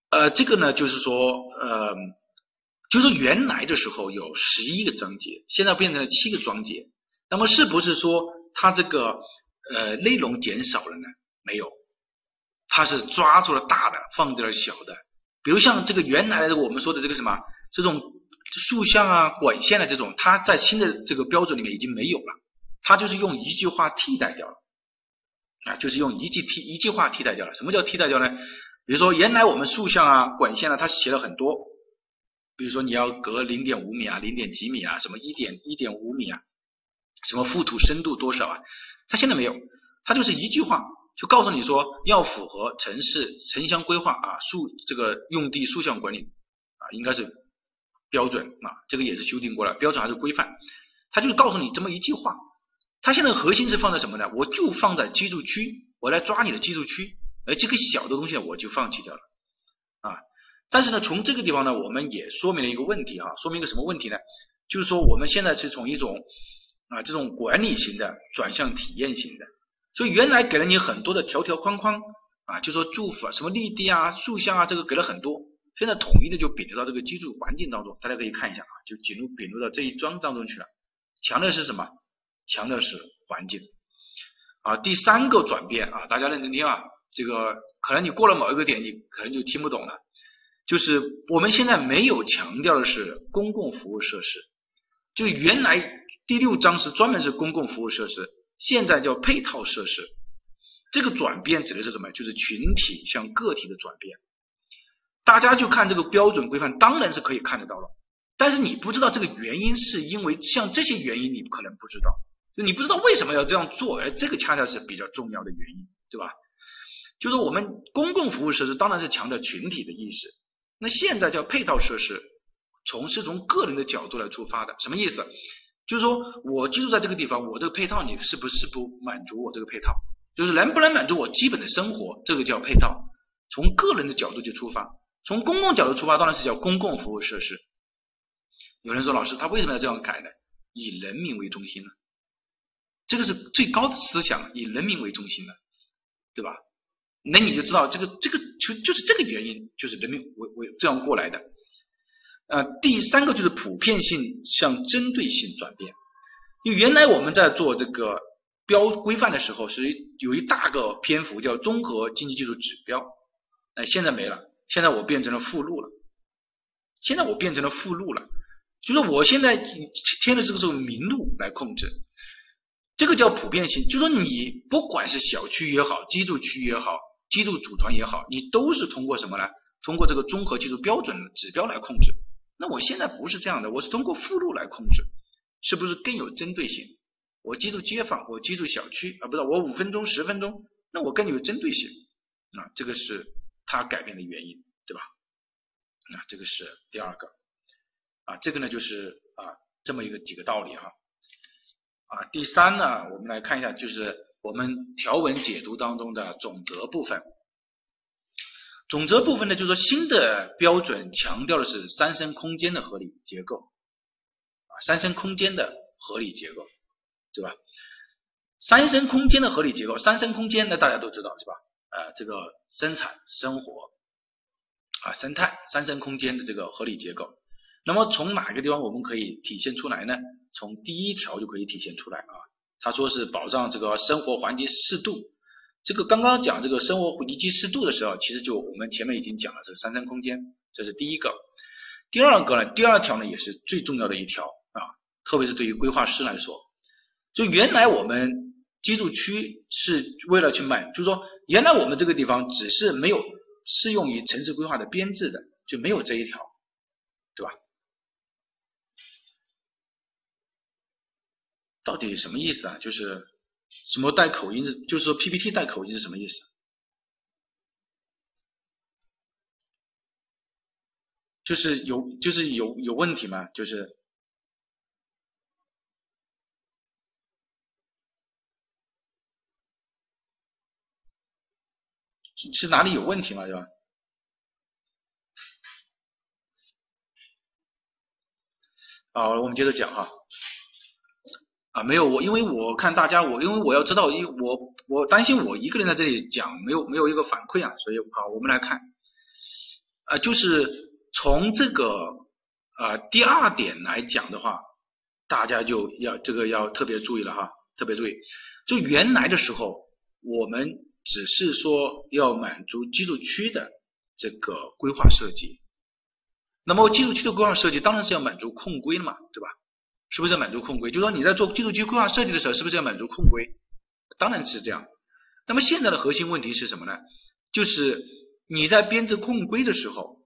呃，这个呢，就是说，呃，就是原来的时候有十一个章节，现在变成了七个章节。那么是不是说它这个呃内容减少了呢？没有，它是抓住了大的，放掉了小的。比如像这个原来的我们说的这个什么这种。竖向啊、管线的这种，它在新的这个标准里面已经没有了，它就是用一句话替代掉了，啊，就是用一句替一句话替代掉了。什么叫替代掉呢？比如说原来我们竖向啊、管线啊，它写了很多，比如说你要隔零点五米啊、零点几米啊、什么一点一点五米啊、什么覆土深度多少啊，它现在没有，它就是一句话就告诉你说要符合城市城乡规划啊、竖这个用地竖向管理啊，应该是。标准啊，这个也是修订过了，标准还是规范，他就告诉你这么一句话。他现在核心是放在什么呢？我就放在居住区，我来抓你的居住区，而这个小的东西，我就放弃掉了啊。但是呢，从这个地方呢，我们也说明了一个问题啊，说明一个什么问题呢？就是说我们现在是从一种啊这种管理型的转向体验型的，所以原来给了你很多的条条框框啊，就说住房什么绿地啊、树向啊，这个给了很多。现在统一的就并入到这个居住环境当中，大家可以看一下啊，就进入并入到这一章当中去了。强调是什么？强调是环境。啊，第三个转变啊，大家认真听啊，这个可能你过了某一个点，你可能就听不懂了。就是我们现在没有强调的是公共服务设施，就原来第六章是专门是公共服务设施，现在叫配套设施。这个转变指的是什么？就是群体向个体的转变。大家就看这个标准规范，当然是可以看得到了，但是你不知道这个原因，是因为像这些原因你可能不知道，就你不知道为什么要这样做，而这个恰恰是比较重要的原因，对吧？就是我们公共服务设施当然是强调群体的意识，那现在叫配套设施，从是从个人的角度来出发的，什么意思？就是说我居住在这个地方，我这个配套你是不是不满足我这个配套？就是能不能满足我基本的生活，这个叫配套，从个人的角度去出发。从公共角度出发，当然是叫公共服务设施。有人说，老师他为什么要这样改呢？以人民为中心呢？这个是最高的思想，以人民为中心的，对吧？那你就知道这个这个就就是这个原因，就是人民为为这样过来的。呃，第三个就是普遍性向针对性转变。因为原来我们在做这个标规范的时候，是有一大个篇幅叫综合经济技术指标，哎，现在没了。现在我变成了附录了，现在我变成了附录了，就是我现在添的这个是名录来控制，这个叫普遍性，就说你不管是小区也好，居住区也好，居住组团也好，你都是通过什么呢？通过这个综合技术标准指标来控制。那我现在不是这样的，我是通过附录来控制，是不是更有针对性？我居住街坊，我居住小区啊，不是我五分钟、十分钟，那我更有针对性啊，这个是。它改变的原因，对吧？啊这个是第二个啊，这个呢就是啊这么一个几个道理哈啊。第三呢，我们来看一下，就是我们条文解读当中的总则部分。总则部分呢，就是说新的标准强调的是三生空间的合理结构啊，三生空间的合理结构，对吧？三生空间的合理结构，三生空间呢大家都知道是吧？呃，这个生产生活啊，生态三生空间的这个合理结构，那么从哪个地方我们可以体现出来呢？从第一条就可以体现出来啊。他说是保障这个生活环境适度，这个刚刚讲这个生活宜居适度的时候，其实就我们前面已经讲了这个三三空间，这是第一个。第二个呢，第二条呢也是最重要的一条啊，特别是对于规划师来说，就原来我们。居住区是为了去满，就是说，原来我们这个地方只是没有适用于城市规划的编制的，就没有这一条，对吧？到底什么意思啊？就是什么带口音是，就是说 PPT 带口音是什么意思？就是有，就是有有问题吗？就是。是哪里有问题吗？对吧？好，我们接着讲哈。啊，没有我，因为我看大家，我因为我要知道，因为我我担心我一个人在这里讲，没有没有一个反馈啊，所以好，我们来看，啊，就是从这个啊第二点来讲的话，大家就要这个要特别注意了哈，特别注意，就原来的时候我们。只是说要满足居住区的这个规划设计，那么居住区的规划设计当然是要满足控规的嘛，对吧？是不是要满足控规？就说你在做居住区规划设计的时候，是不是要满足控规？当然是这样。那么现在的核心问题是什么呢？就是你在编制控规的时候，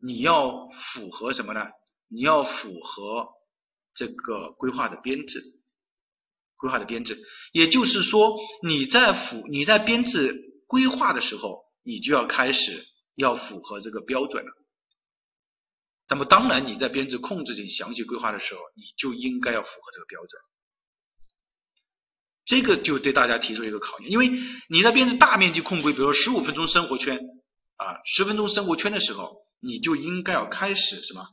你要符合什么呢？你要符合这个规划的编制。规划的编制，也就是说，你在符你在编制规划的时候，你就要开始要符合这个标准了。那么，当然你在编制控制性详细规划的时候，你就应该要符合这个标准。这个就对大家提出一个考验，因为你在编制大面积控规，比如说十五分钟生活圈啊，十分钟生活圈的时候，你就应该要开始什么？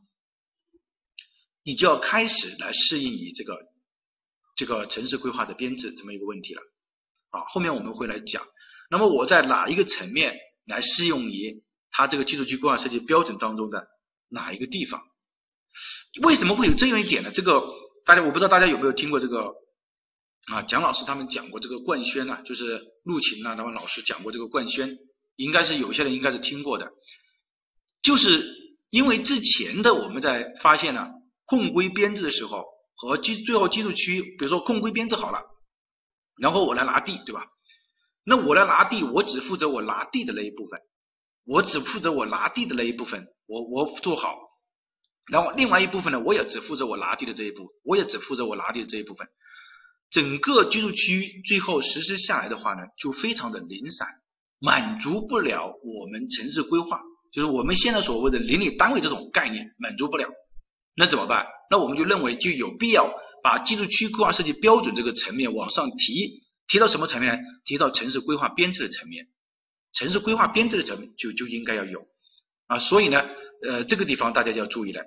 你就要开始来适应你这个。这个城市规划的编制这么一个问题了，啊，后面我们会来讲。那么我在哪一个层面来适用于它这个基础区规划设计标准当中的哪一个地方？为什么会有这样一点呢？这个大家我不知道大家有没有听过这个啊，蒋老师他们讲过这个冠宣呐，就是陆勤呐，他们老师讲过这个冠宣，应该是有些人应该是听过的，就是因为之前的我们在发现呢控规编制的时候和基最后基础区，比如说控规编制好了，然后我来拿地，对吧？那我来拿地，我只负责我拿地的那一部分，我只负责我拿地的那一部分，我我做好，然后另外一部分呢，我也只负责我拿地的这一部，我也只负责我拿地的这一部分。整个居住区最后实施下来的话呢，就非常的零散，满足不了我们城市规划，就是我们现在所谓的邻里单位这种概念满足不了，那怎么办？那我们就认为就有必要把居住区规划设计标准这个层面往上提，提到什么层面呢？提到城市规划编制的层面，城市规划编制的层面就就应该要有啊，所以呢，呃，这个地方大家就要注意了。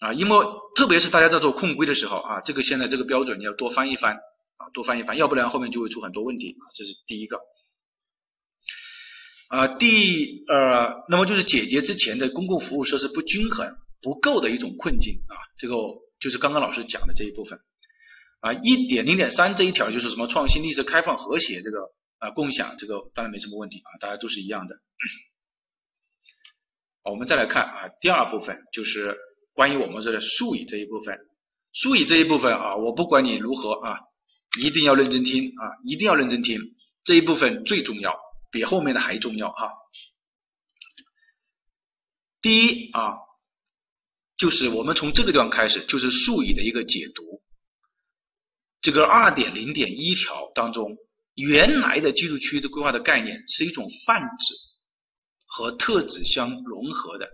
啊，因为特别是大家在做控规的时候啊，这个现在这个标准你要多翻一翻啊，多翻一翻，要不然后面就会出很多问题啊。这是第一个。啊，第呃，那么就是解决之前的公共服务设施不均衡、不够的一种困境啊。这个就是刚刚老师讲的这一部分啊。一点零点三这一条就是什么创新、绿色、开放、和谐这个啊共享，这个当然没什么问题啊，大家都是一样的。我们再来看啊，第二部分就是。关于我们这个术语这一部分，术语这一部分啊，我不管你如何啊，一定要认真听啊，一定要认真听，这一部分最重要，比后面的还重要哈。第一啊，就是我们从这个地方开始，就是术语的一个解读。这个二点零点一条当中，原来的居住区的规划的概念是一种泛指和特指相融合的。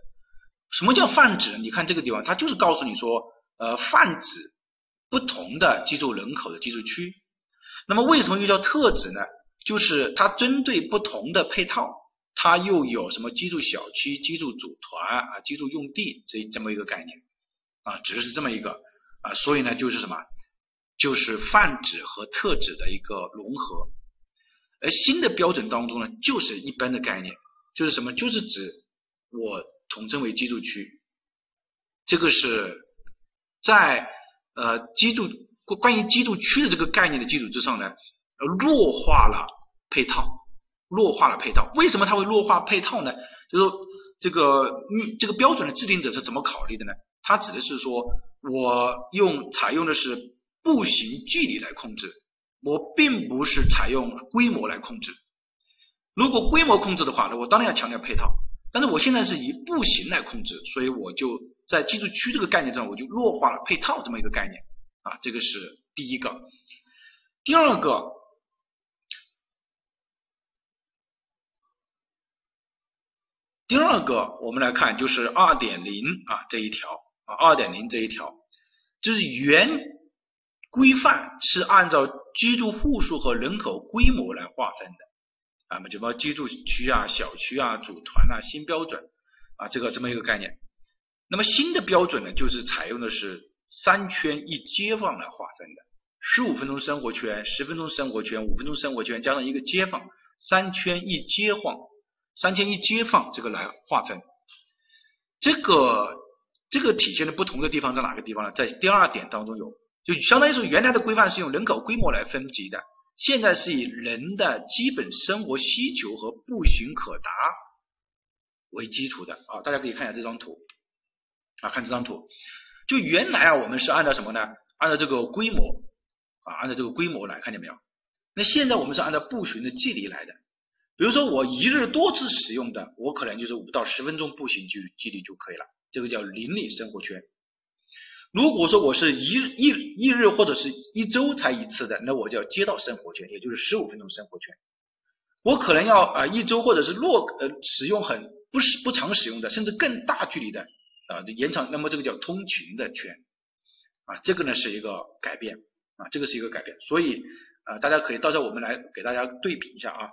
什么叫泛指？你看这个地方，它就是告诉你说，呃，泛指不同的居住人口的居住区。那么为什么又叫特指呢？就是它针对不同的配套，它又有什么居住小区、居住组团啊、居住用地这这么一个概念啊，只是这么一个啊，所以呢，就是什么？就是泛指和特指的一个融合。而新的标准当中呢，就是一般的概念，就是什么？就是指我。统称为居住区，这个是在呃居住关于居住区的这个概念的基础之上呢，弱化了配套，弱化了配套。为什么它会弱化配套呢？就是说这个嗯这个标准的制定者是怎么考虑的呢？它指的是说我用采用的是步行距离来控制，我并不是采用规模来控制。如果规模控制的话，那我当然要强调配套。但是我现在是以步行来控制，所以我就在居住区这个概念上，我就弱化了配套这么一个概念啊，这个是第一个。第二个，第二个我们来看就是二点零啊这一条啊二点零这一条，就是原规范是按照居住户数和人口规模来划分的。啊，么就包括居住区啊、小区啊、组团啊、新标准啊，这个这么一个概念。那么新的标准呢，就是采用的是三圈一街坊来划分的，十五分钟生活圈、十分钟生活圈、五分钟生活圈加上一个街坊，三圈一街坊，三圈一街坊这个来划分。这个这个体现的不同的地方在哪个地方呢？在第二点当中有，就相当于说原来的规范是用人口规模来分级的。现在是以人的基本生活需求和步行可达为基础的啊，大家可以看一下这张图啊，看这张图，就原来啊，我们是按照什么呢？按照这个规模啊，按照这个规模来看见没有？那现在我们是按照步行的距离来的，比如说我一日多次使用的，我可能就是五到十分钟步行距距离就可以了，这个叫邻里生活圈。如果说我是一一一日或者是一周才一次的，那我叫街道生活圈，也就是十五分钟生活圈。我可能要啊一周或者是落呃使用很不是不常使用的，甚至更大距离的啊延长，那么这个叫通勤的圈啊，这个呢是一个改变啊，这个是一个改变。所以啊大家可以到时候我们来给大家对比一下啊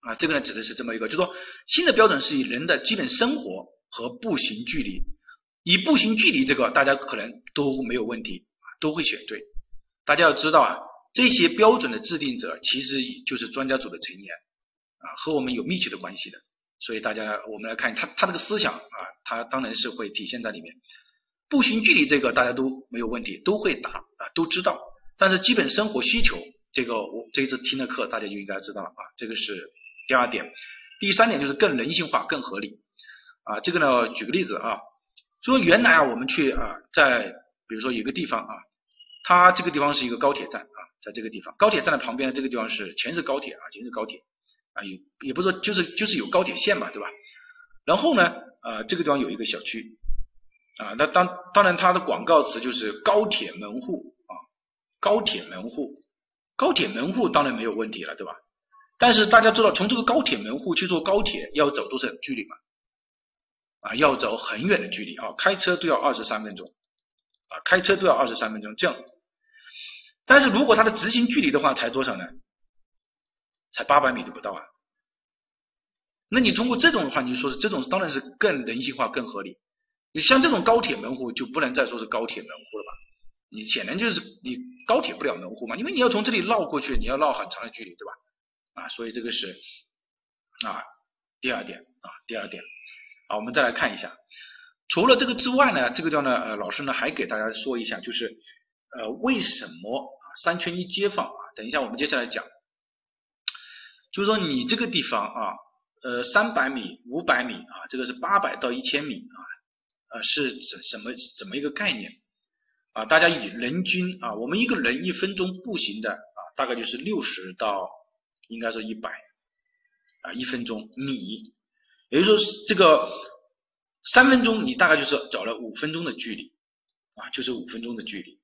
啊这个呢指的是这么一个，就是说新的标准是以人的基本生活和步行距离。以步行距离这个，大家可能都没有问题都会选对。大家要知道啊，这些标准的制定者其实就是专家组的成员啊，和我们有密切的关系的。所以大家我们来看他他这个思想啊，他当然是会体现在里面。步行距离这个大家都没有问题，都会答啊，都知道。但是基本生活需求，这个我这一次听的课大家就应该知道了啊，这个是第二点。第三点就是更人性化、更合理啊。这个呢，举个例子啊，说原来啊，我们去啊，在比如说有个地方啊，它这个地方是一个高铁站啊，在这个地方，高铁站的旁边这个地方是全是高铁啊，全是高铁啊，也也不是说就是就是有高铁线嘛，对吧？然后呢，呃，这个地方有一个小区啊，那当当然它的广告词就是高铁门户啊。高铁门户，高铁门户当然没有问题了，对吧？但是大家知道，从这个高铁门户去坐高铁要走多少距离吗？啊，要走很远的距离啊，开车都要二十三分钟啊，开车都要二十三分钟这样。但是如果它的直行距离的话，才多少呢？才八百米都不到啊。那你通过这种的话，你说是这种当然是更人性化、更合理。你像这种高铁门户就不能再说是高铁门户了吧？你显然就是你高铁不了门户嘛，因为你要从这里绕过去，你要绕很长的距离，对吧？啊，所以这个是啊第二点啊第二点，好我们再来看一下，除了这个之外呢，这个地方呢，呃，老师呢还给大家说一下，就是呃为什么三圈一街坊啊，等一下我们接下来讲，就是说你这个地方啊，呃三百米、五百米啊，这个是八百到一千米啊，呃是怎什么怎么一个概念？啊，大家以人均啊，我们一个人一分钟步行的啊，大概就是六十到应该是一百啊一分钟米，也就是说这个三分钟你大概就是走了五分钟的距离啊，就是五分钟的距离，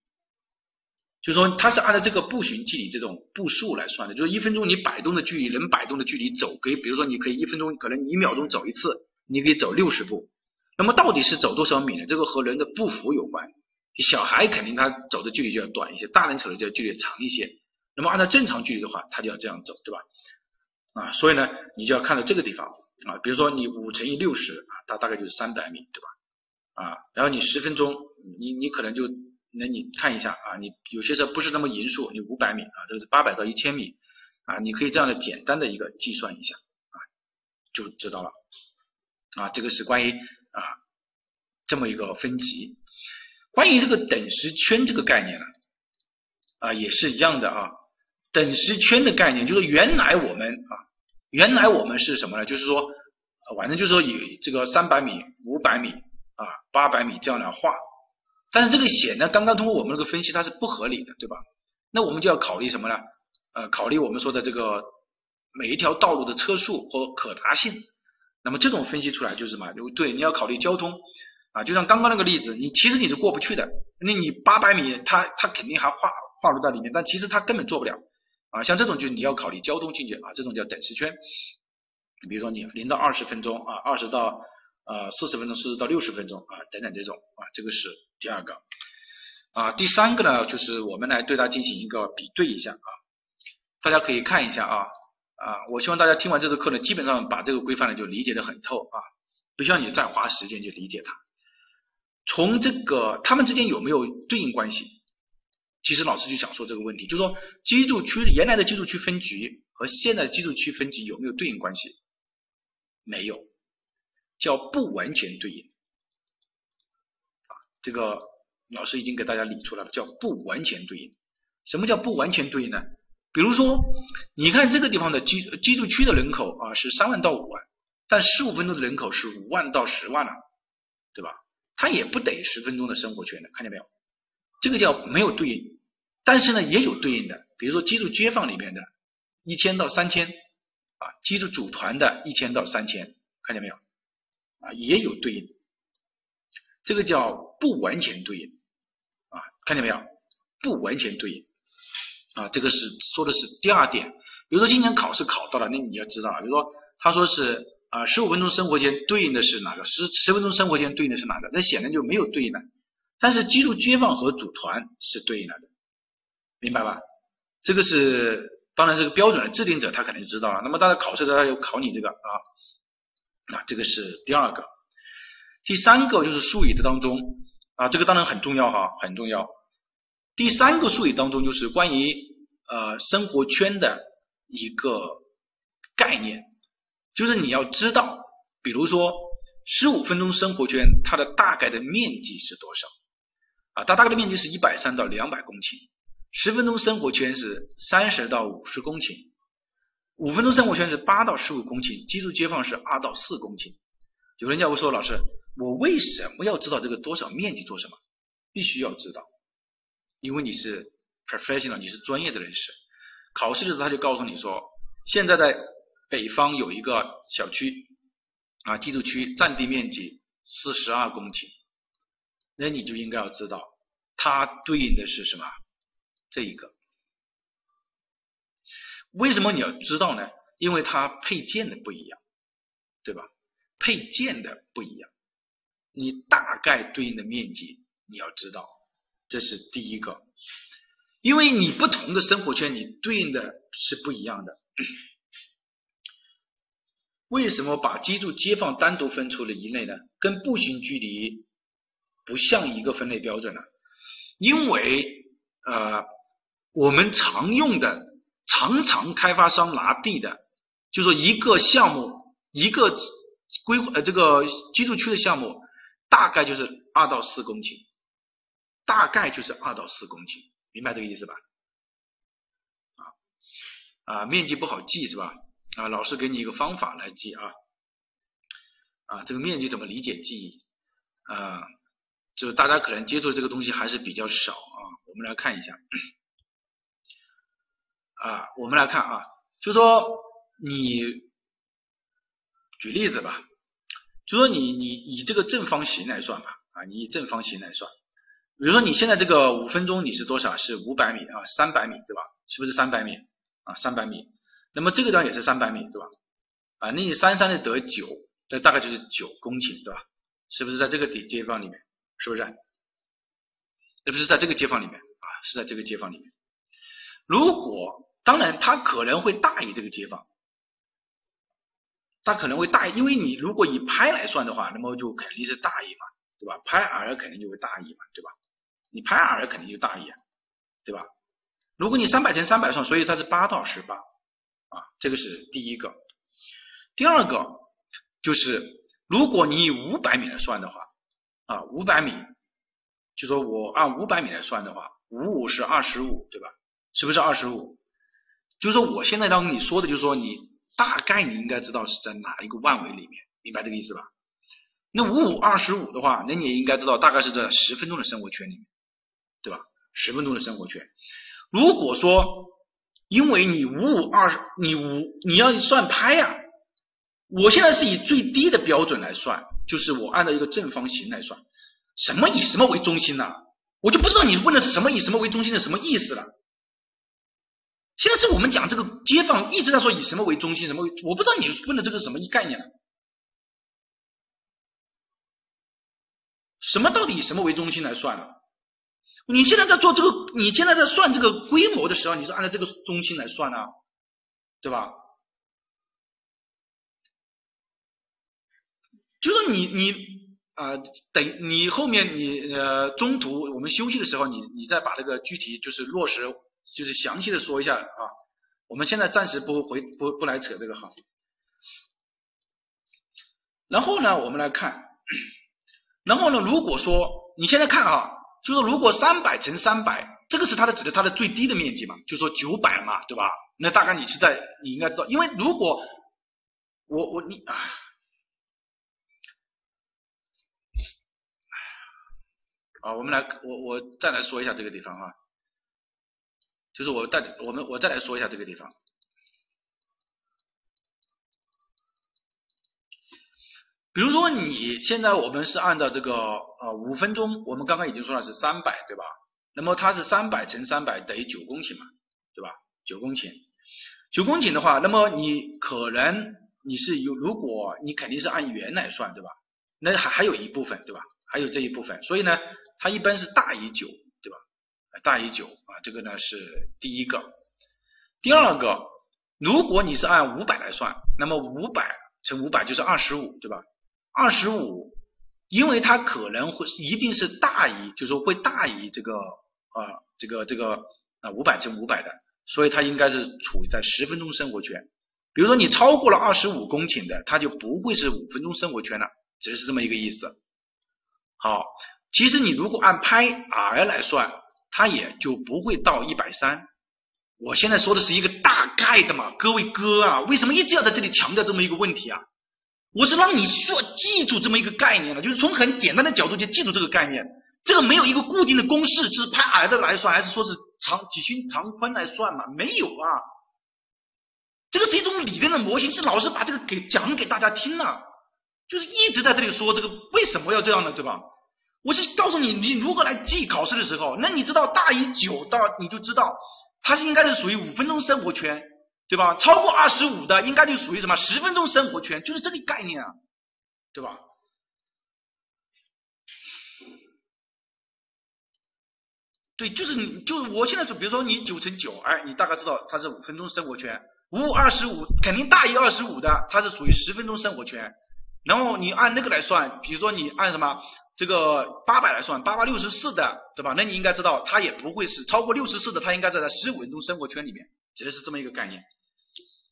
就说它是按照这个步行距离这种步数来算的，就是一分钟你摆动的距离，能摆动的距离走，可以比如说你可以一分钟可能一秒钟走一次，你可以走六十步，那么到底是走多少米呢？这个和人的步幅有关。小孩肯定他走的距离就要短一些，大人走的就要距离长一些。那么按照正常距离的话，他就要这样走，对吧？啊，所以呢，你就要看到这个地方啊，比如说你五乘以六十啊，它大概就是三百米，对吧？啊，然后你十分钟，你你可能就那你看一下啊，你有些时候不是那么匀速，你五百米啊，这个是八百到一千米啊，你可以这样的简单的一个计算一下啊，就知道了啊，这个是关于啊这么一个分级。关于这个等时圈这个概念呢，啊，也是一样的啊。等时圈的概念就是原来我们啊，原来我们是什么呢？就是说，反正就是说以这个三百米、五百米啊、八百米这样来画。但是这个显然刚刚通过我们这个分析，它是不合理的，对吧？那我们就要考虑什么呢？呃，考虑我们说的这个每一条道路的车速和可达性。那么这种分析出来就是什么？就对，你要考虑交通。啊，就像刚刚那个例子，你其实你是过不去的，那你八百米，它它肯定还划划入到里面，但其实它根本做不了。啊，像这种就是你要考虑交通进去啊，这种叫等时圈。比如说你零到二十分钟啊，二十到呃四十分钟，四十到六十分钟啊，等等这种啊，这个是第二个。啊，第三个呢，就是我们来对它进行一个比对一下啊，大家可以看一下啊啊，我希望大家听完这次课呢，基本上把这个规范呢就理解的很透啊，不需要你再花时间去理解它。从这个他们之间有没有对应关系？其实老师就想说这个问题，就是说居住区原来的居住区分级和现在的居住区分级有没有对应关系？没有，叫不完全对应。啊，这个老师已经给大家理出来了，叫不完全对应。什么叫不完全对应呢？比如说，你看这个地方的居居住区的人口啊是三万到五万，但十五分钟的人口是五万到十万了，对吧？它也不等于十分钟的生活圈的，看见没有？这个叫没有对应，但是呢也有对应的，比如说居住街坊里面的一千到三千啊，居住组团的一千到三千，看见没有？啊，也有对应，这个叫不完全对应啊，看见没有？不完全对应啊，这个是说的是第二点。比如说今年考试考到了，那你要知道，比如说他说是。啊，十五分钟生活圈对应的是哪个？十十分钟生活圈对应的是哪个？那显然就没有对应的。但是居住街坊和组团是对应的，明白吧？这个是当然，这个标准的制定者他肯定知道了。那么大家考试的时候又考你这个啊，那这个是第二个。第三个就是术语的当中啊，这个当然很重要哈，很重要。第三个术语当中就是关于呃生活圈的一个概念。就是你要知道，比如说十五分钟生活圈，它的大概的面积是多少啊？它大概的面积是一百三到两百公顷。十分钟生活圈是三十到五十公顷，五分钟生活圈是八到十五公顷，居住街坊是二到四公顷。有人叫我说老师，我为什么要知道这个多少面积做什么？必须要知道，因为你是 professional，你是专业的人士。考试的时候他就告诉你说，现在在北方有一个小区啊，居住区占地面积四十二公顷，那你就应该要知道，它对应的是什么？这一个。为什么你要知道呢？因为它配件的不一样，对吧？配件的不一样，你大概对应的面积你要知道，这是第一个。因为你不同的生活圈，你对应的是不一样的。为什么把居住街坊单独分出了一类呢？跟步行距离不像一个分类标准了？因为呃，我们常用的、常常开发商拿地的，就说一个项目一个规呃这个居住区的项目，大概就是二到四公顷，大概就是二到四公顷。明白这个意思吧？啊啊，面积不好记是吧？啊，老师给你一个方法来记啊啊，这个面积怎么理解记忆啊？就是大家可能接触这个东西还是比较少啊。我们来看一下啊，我们来看啊，就说你举例子吧，就说你你以这个正方形来算吧啊，你以正方形来算。比如说你现在这个五分钟你是多少？是五百米啊，三百米对吧？是不是三百米啊？三百米，那么这个地方也是三百米对吧？啊，那你三三的得九，这大概就是九公顷对吧？是不是在这个地街坊里面？是不是？这不是在这个街坊里面啊？是在这个街坊里面。如果当然它可能会大于这个街坊，它可能会大，因为你如果以拍来算的话，那么就肯定是大于嘛，对吧？拍 r 肯定就会大于嘛，对吧？你拍 r 肯定就大一点，对吧？如果你三百乘三百算，所以它是八到十八啊，这个是第一个。第二个就是如果你以五百米来算的话啊，五百米，就说我按五百米来算的话，五五是二十五，对吧？是不是二十五？就是说我现在当你说的，就是说你大概你应该知道是在哪一个万维里面，明白这个意思吧？那五五二十五的话，那你也应该知道大概是在十分钟的生活圈里面。对吧？十分钟的生活圈。如果说因为你五五二十，你五你要算拍呀，我现在是以最低的标准来算，就是我按照一个正方形来算。什么以什么为中心呢？我就不知道你问的什么以什么为中心的什么意思了。现在是我们讲这个街坊一直在说以什么为中心，什么我不知道你问的这个什么概念了。什么到底以什么为中心来算呢？你现在在做这个，你现在在算这个规模的时候，你是按照这个中心来算啊，对吧？就说你你啊，等你后面你呃中途我们休息的时候，你你再把这个具体就是落实，就是详细的说一下啊。我们现在暂时不回不不来扯这个哈。然后呢，我们来看，然后呢，如果说你现在看啊。就说如果三百乘三百，这个是它的指的它的最低的面积嘛，就说九百嘛，对吧？那大概你是在你应该知道，因为如果我我你啊，啊，我们来我我再来说一下这个地方啊，就是我再我们我再来说一下这个地方。比如说你现在我们是按照这个呃五分钟，我们刚刚已经说了是三百对吧？那么它是三百乘三百等于九公顷嘛，对吧？九公顷，九公顷的话，那么你可能你是有，如果你肯定是按元来算对吧？那还还有一部分对吧？还有这一部分，所以呢，它一般是大于九对吧？大于九啊，这个呢是第一个。第二个，如果你是按五百来算，那么五百乘五百就是二十五对吧？二十五，因为它可能会一定是大于，就是说会大于这个啊这个这个啊五百乘五百的，所以它应该是处于在十分钟生活圈。比如说你超过了二十五公顷的，它就不会是五分钟生活圈了，只是这么一个意思。好，其实你如果按拍 r 来算，它也就不会到一百三。我现在说的是一个大概的嘛，各位哥啊，为什么一直要在这里强调这么一个问题啊？我是让你需要记住这么一个概念了，就是从很简单的角度去记住这个概念。这个没有一个固定的公式，是拍 r 的来算，还是说是长几群长宽来算嘛？没有啊，这个是一种理论的模型，是老师把这个给讲给大家听了，就是一直在这里说这个为什么要这样呢？对吧？我是告诉你你如何来记考试的时候，那你知道大于九到你就知道它是应该是属于五分钟生活圈，对吧？超过二十五的应该就属于什么十分钟生活圈，就是这个概念啊，对吧？对，就是你，就是我现在就比如说你九乘九，哎，你大概知道它是五分钟生活圈，五二十五肯定大于二十五的，它是属于十分钟生活圈。然后你按那个来算，比如说你按什么这个八百来算，八八六十四的，对吧？那你应该知道它也不会是超过六十四的，它应该在在十五分钟生活圈里面，指的是这么一个概念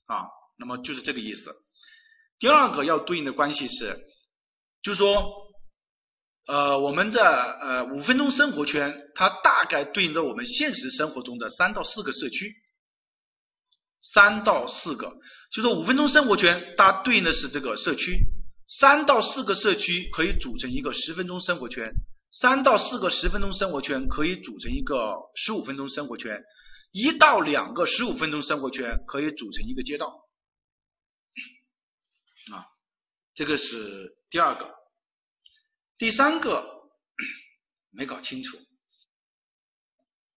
啊。那么就是这个意思。第二个要对应的关系是，就是说。呃，我们的呃五分钟生活圈，它大概对应着我们现实生活中的三到四个社区，三到四个，就说五分钟生活圈，它对应的是这个社区，三到四个社区可以组成一个十分钟生活圈，三到四个十分钟生活圈可以组成一个十五分钟生活圈，一到两个十五分钟生活圈可以组成一个街道，啊，这个是第二个。第三个没搞清楚，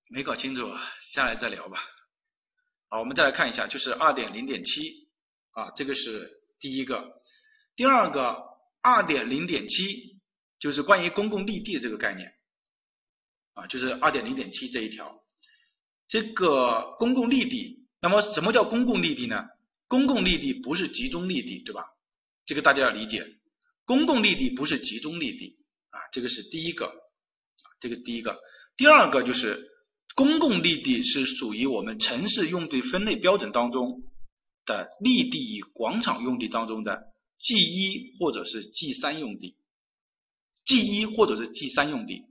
没搞清楚，下来再聊吧。好，我们再来看一下，就是二点零点七啊，这个是第一个。第二个二点零点七就是关于公共绿地这个概念啊，就是二点零点七这一条。这个公共绿地，那么什么叫公共绿地呢？公共绿地不是集中绿地，对吧？这个大家要理解。公共绿地不是集中绿地啊，这个是第一个，这个第一个。第二个就是公共绿地是属于我们城市用地分类标准当中的绿地与广场用地当中的 G 一或者是 G 三用地，G 一或者是 G 三用地。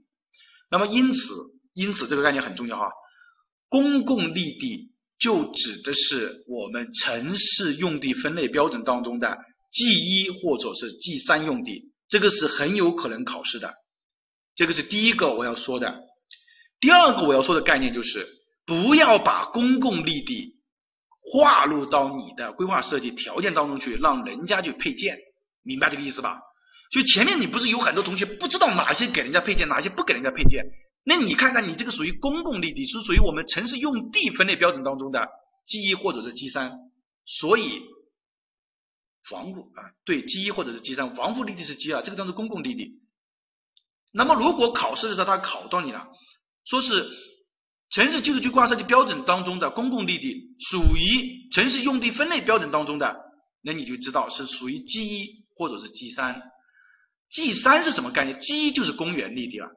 那么因此，因此这个概念很重要哈。公共绿地就指的是我们城市用地分类标准当中的。G 一或者是 G 三用地，这个是很有可能考试的，这个是第一个我要说的。第二个我要说的概念就是，不要把公共绿地划入到你的规划设计条件当中去，让人家去配建，明白这个意思吧？就前面你不是有很多同学不知道哪些给人家配建，哪些不给人家配建？那你看看你这个属于公共绿地，是属于我们城市用地分类标准当中的 G 一或者是 G 三，所以。防护啊，对，G 一或者是 G 三，防护绿地是 G 二，这个叫做公共绿地。那么如果考试的时候他考到你了，说是城市居住区规划设计标准当中的公共绿地属于城市用地分类标准当中的，那你就知道是属于 G 一或者是 G 三。G 三是什么概念？G 一就是公园绿地了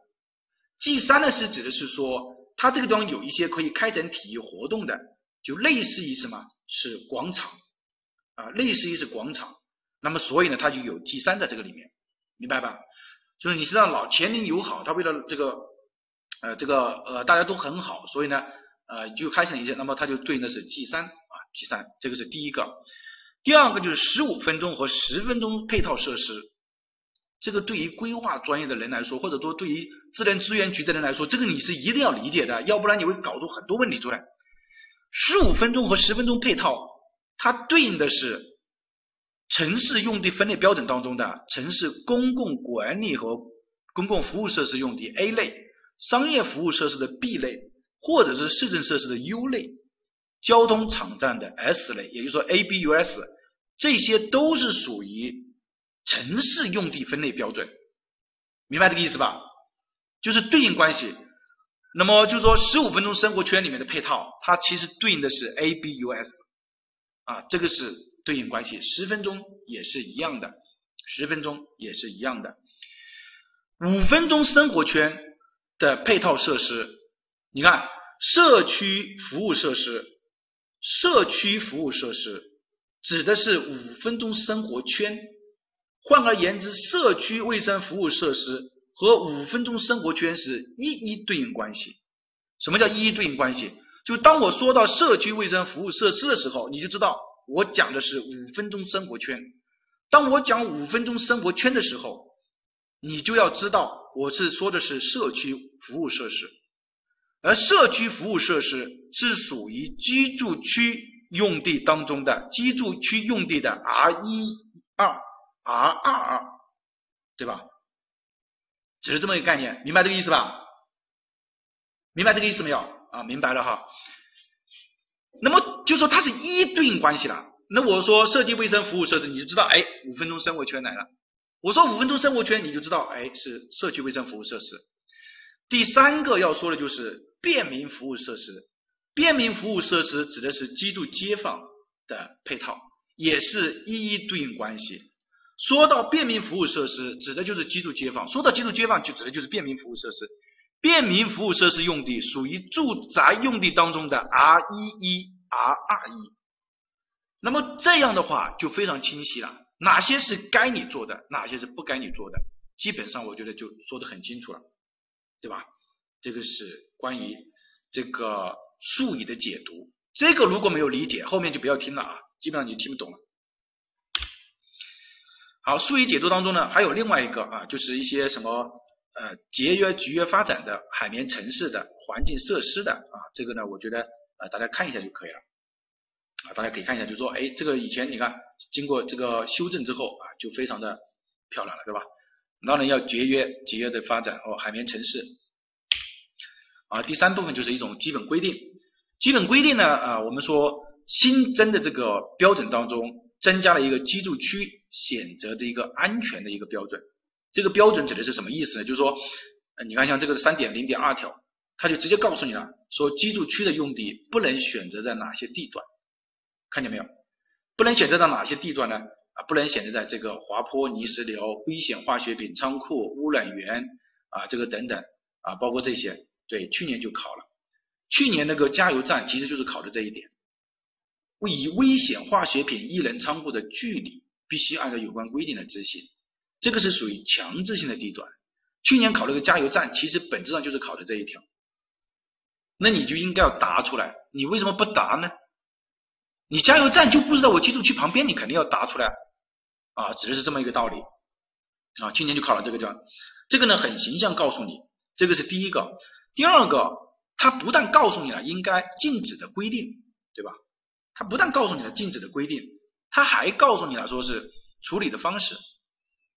，G 三呢是指的是说它这个地方有一些可以开展体育活动的，就类似于什么是广场。啊，类似于是广场，那么所以呢，它就有 G 三在这个里面，明白吧？就是你知道老前邻友好，他为了这个，呃，这个呃大家都很好，所以呢，呃就开成一些，那么它就对应的是 G 三啊，G 三，这个是第一个。第二个就是十五分钟和十分钟配套设施，这个对于规划专业的人来说，或者说对于自然资源局的人来说，这个你是一定要理解的，要不然你会搞出很多问题出来。十五分钟和十分钟配套。它对应的是城市用地分类标准当中的城市公共管理和公共服务设施用地 A 类，商业服务设施的 B 类，或者是市政设施的 U 类，交通场站的 S 类，也就是说 A、B、U、S，这些都是属于城市用地分类标准，明白这个意思吧？就是对应关系。那么就是说十五分钟生活圈里面的配套，它其实对应的是 A、B、U、S。啊，这个是对应关系，十分钟也是一样的，十分钟也是一样的。五分钟生活圈的配套设施，你看社区服务设施，社区服务设施指的是五分钟生活圈。换而言之，社区卫生服务设施和五分钟生活圈是一一对应关系。什么叫一一对应关系？就当我说到社区卫生服务设施的时候，你就知道我讲的是五分钟生活圈。当我讲五分钟生活圈的时候，你就要知道我是说的是社区服务设施，而社区服务设施是属于居住区用地当中的居住区用地的 R 一二 R 二二，对吧？只是这么一个概念，明白这个意思吧？明白这个意思没有？啊，明白了哈。那么就说它是一对应关系了。那我说设计卫生服务设施，你就知道，哎，五分钟生活圈来了。我说五分钟生活圈，你就知道，哎，是社区卫生服务设施。第三个要说的就是便民服务设施。便民服务设施指的是居住街坊的配套，也是一一对应关系。说到便民服务设施，指的就是居住街坊。说到居住街坊，就指的就是便民服务设施。便民服务设施用地属于住宅用地当中的 R 一一 R 二一，那么这样的话就非常清晰了，哪些是该你做的，哪些是不该你做的，基本上我觉得就说的很清楚了，对吧？这个是关于这个术语的解读，这个如果没有理解，后面就不要听了啊，基本上你就听不懂了。好，术语解读当中呢，还有另外一个啊，就是一些什么。呃，节约集约发展的海绵城市的环境设施的啊，这个呢，我觉得啊，大家看一下就可以了啊，大家可以看一下，就是说，哎，这个以前你看经过这个修正之后啊，就非常的漂亮了，对吧？当然要节约节约的发展哦，海绵城市啊，第三部分就是一种基本规定，基本规定呢啊，我们说新增的这个标准当中增加了一个居住区选择的一个安全的一个标准。这个标准指的是什么意思呢？就是说，你看像这个三点零点二条，它就直接告诉你了，说居住区的用地不能选择在哪些地段，看见没有？不能选择在哪些地段呢？啊，不能选择在这个滑坡、泥石流、危险化学品仓库、污染源啊，这个等等啊，包括这些。对，去年就考了，去年那个加油站其实就是考的这一点，以危险化学品易燃仓库的距离必须按照有关规定来执行。这个是属于强制性的地段。去年考了个加油站，其实本质上就是考的这一条。那你就应该要答出来。你为什么不答呢？你加油站就不是在我居住区旁边，你肯定要答出来啊！指的是这么一个道理啊。去年就考了这个地方，这个呢很形象告诉你，这个是第一个。第二个，它不但告诉你了应该禁止的规定，对吧？它不但告诉你了禁止的规定，它还告诉你了说是处理的方式。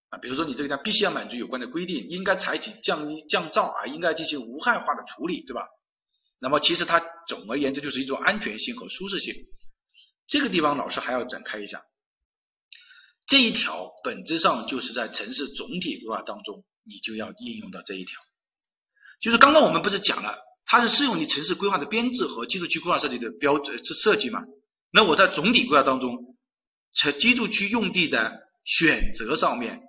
啊，比如说你这个家必须要满足有关的规定，应该采取降低降噪啊，应该进行无害化的处理，对吧？那么其实它总而言之就是一种安全性和舒适性。这个地方老师还要展开一下，这一条本质上就是在城市总体规划当中，你就要应用到这一条。就是刚刚我们不是讲了，它是适用于城市规划的编制和居住区规划设计的标准设计嘛？那我在总体规划当中，城居住区用地的选择上面。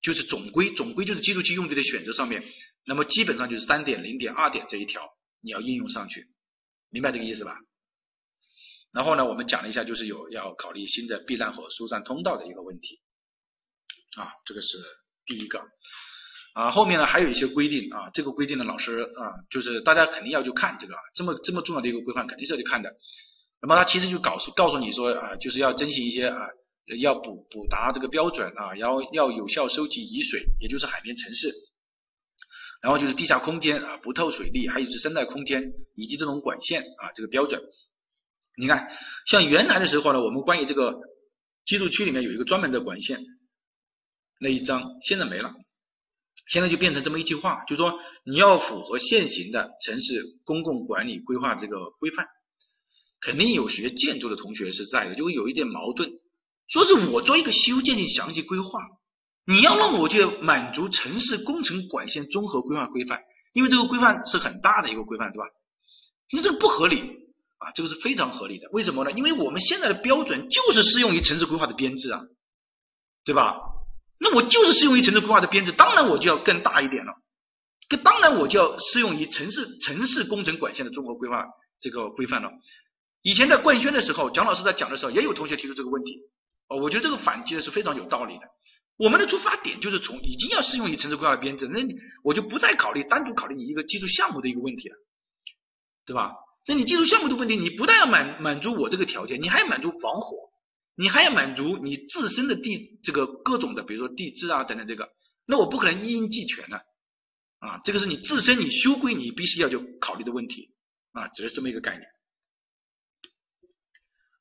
就是总规，总规就是居住区用地的选择上面，那么基本上就是三点零点二点这一条你要应用上去，明白这个意思吧？然后呢，我们讲了一下，就是有要考虑新的避难和疏散通道的一个问题，啊，这个是第一个，啊，后面呢还有一些规定啊，这个规定呢，老师啊，就是大家肯定要去看这个，这么这么重要的一个规范肯定是要去看的，那么它其实就告诉告诉你说啊，就是要遵循一些啊。要补补达这个标准啊，然后要有效收集雨水，也就是海绵城市，然后就是地下空间啊，不透水力，还有是生态空间以及这种管线啊，这个标准。你看，像原来的时候呢，我们关于这个居住区里面有一个专门的管线那一章，现在没了，现在就变成这么一句话，就是说你要符合现行的城市公共管理规划这个规范。肯定有学建筑的同学是在的，就会有一点矛盾。说是我做一个修建的详细规划，你要让我去满足城市工程管线综合规划规范，因为这个规范是很大的一个规范，对吧？那这个不合理啊，这个是非常合理的。为什么呢？因为我们现在的标准就是适用于城市规划的编制啊，对吧？那我就是适用于城市规划的编制，当然我就要更大一点了。这当然我就要适用于城市城市工程管线的综合规划这个规范了。以前在冠宣的时候，蒋老师在讲的时候，也有同学提出这个问题。我觉得这个反击的是非常有道理的。我们的出发点就是从已经要适用于城市规划的编制，那我就不再考虑单独考虑你一个技术项目的一个问题了。对吧？那你技术项目的问题，你不但要满满足我这个条件，你还要满足防火，你还要满足你自身的地这个各种的，比如说地质啊等等这个，那我不可能一应俱全呢啊，这个是你自身你修规你必须要就考虑的问题啊，只是这么一个概念。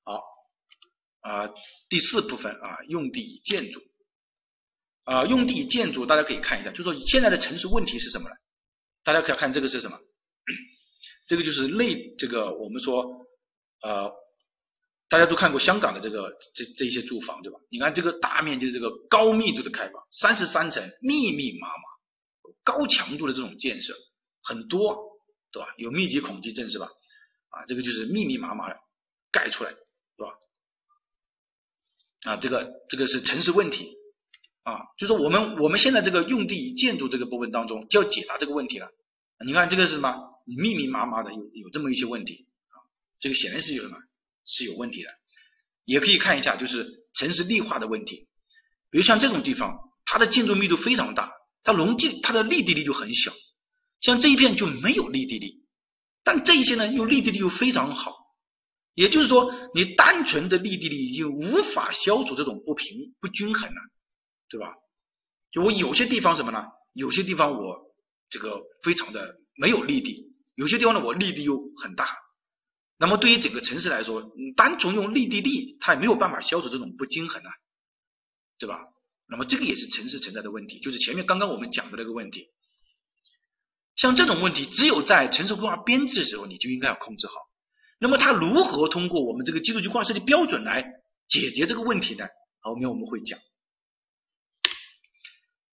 好，啊，第四部分啊，用地建筑啊，用地建筑大家可以看一下，就说现在的城市问题是什么呢？大家可以看这个是什么？这个就是内这个我们说呃，大家都看过香港的这个这这些住房对吧？你看这个大面积的这个高密度的开发，三十三层密密麻麻，高强度的这种建设很多对吧？有密集恐惧症是吧？啊，这个就是密密麻麻的盖出来是吧？啊，这个这个是城市问题啊，就是我们我们现在这个用地与建筑这个部分当中就要解答这个问题了。你看这个是什么？密密麻麻的有有这么一些问题啊，这个显然是有什么是有问题的，也可以看一下就是城市绿化的问题，比如像这种地方，它的建筑密度非常大，它容积它的立地率就很小，像这一片就没有立地力，但这一些呢又立地力又非常好，也就是说你单纯的立地力已经无法消除这种不平不均衡了，对吧？就我有些地方什么呢？有些地方我这个非常的没有立地。有些地方呢，我力地又很大，那么对于整个城市来说，你单纯用力地力，它也没有办法消除这种不均衡啊，对吧？那么这个也是城市存在的问题，就是前面刚刚我们讲的那个问题。像这种问题，只有在城市规划编制的时候，你就应该要控制好。那么它如何通过我们这个基础规划设计标准来解决这个问题呢？后面我们会讲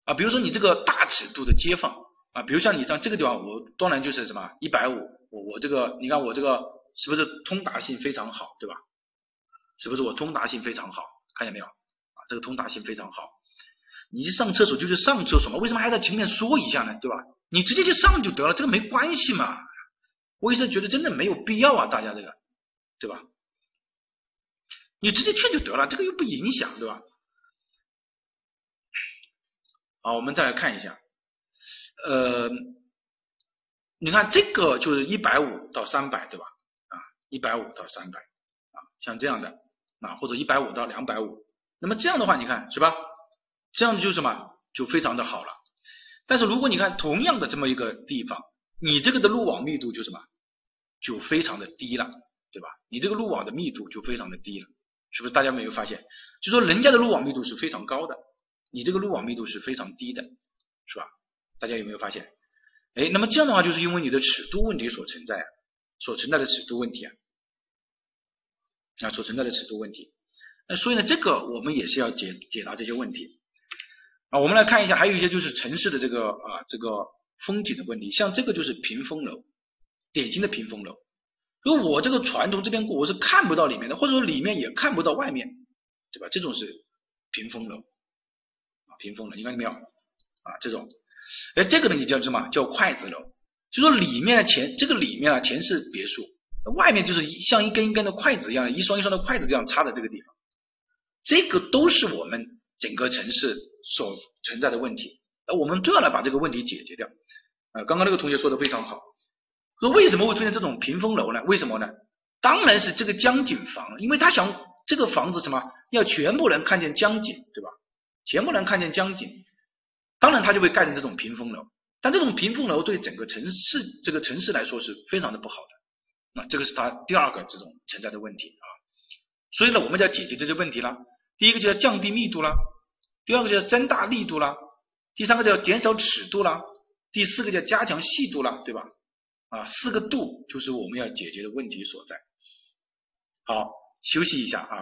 啊，比如说你这个大尺度的街坊。啊，比如像你像这个地方，我当然就是什么一百五，我我这个你看我这个是不是通达性非常好，对吧？是不是我通达性非常好？看见没有？啊，这个通达性非常好。你一上厕所就是上厕所嘛，为什么还在前面说一下呢？对吧？你直接去上就得了，这个没关系嘛。我也是觉得真的没有必要啊，大家这个，对吧？你直接去就得了，这个又不影响，对吧？好，我们再来看一下。呃，你看这个就是一百五到三百，对吧？啊，一百五到三百，啊，像这样的啊，或者一百五到两百五，那么这样的话，你看是吧？这样就什么就非常的好了。但是如果你看同样的这么一个地方，你这个的路网密度就什么就非常的低了，对吧？你这个路网的密度就非常的低了，是不是？大家没有发现？就说人家的路网密度是非常高的，你这个路网密度是非常低的，是吧？大家有没有发现？哎，那么这样的话，就是因为你的尺度问题所存在啊，所存在的尺度问题啊，啊，所存在的尺度问题。那所以呢，这个我们也是要解解答这些问题啊。我们来看一下，还有一些就是城市的这个啊这个风景的问题，像这个就是屏风楼，典型的屏风楼。如果我这个船从这边过，我是看不到里面的，或者说里面也看不到外面，对吧？这种是屏风楼啊，屏风楼，你看见没有啊？这种。而这个呢，也叫什么？叫筷子楼。就说里面的前这个里面啊，全是别墅，外面就是像一根一根的筷子一样，一双一双的筷子这样插在这个地方。这个都是我们整个城市所存在的问题，那我们都要来把这个问题解决掉。呃，刚刚那个同学说的非常好，说为什么会出现这种屏风楼呢？为什么呢？当然是这个江景房，因为他想这个房子什么要全部能看见江景，对吧？全部能看见江景。当然，它就会盖成这种屏风楼，但这种屏风楼对整个城市这个城市来说是非常的不好的。那这个是它第二个这种存在的问题啊。所以呢，我们就要解决这些问题了。第一个就要降低密度啦，第二个就要增大力度啦，第三个就要减少尺度啦，第四个就要加强细度啦，对吧？啊，四个度就是我们要解决的问题所在。好，休息一下啊。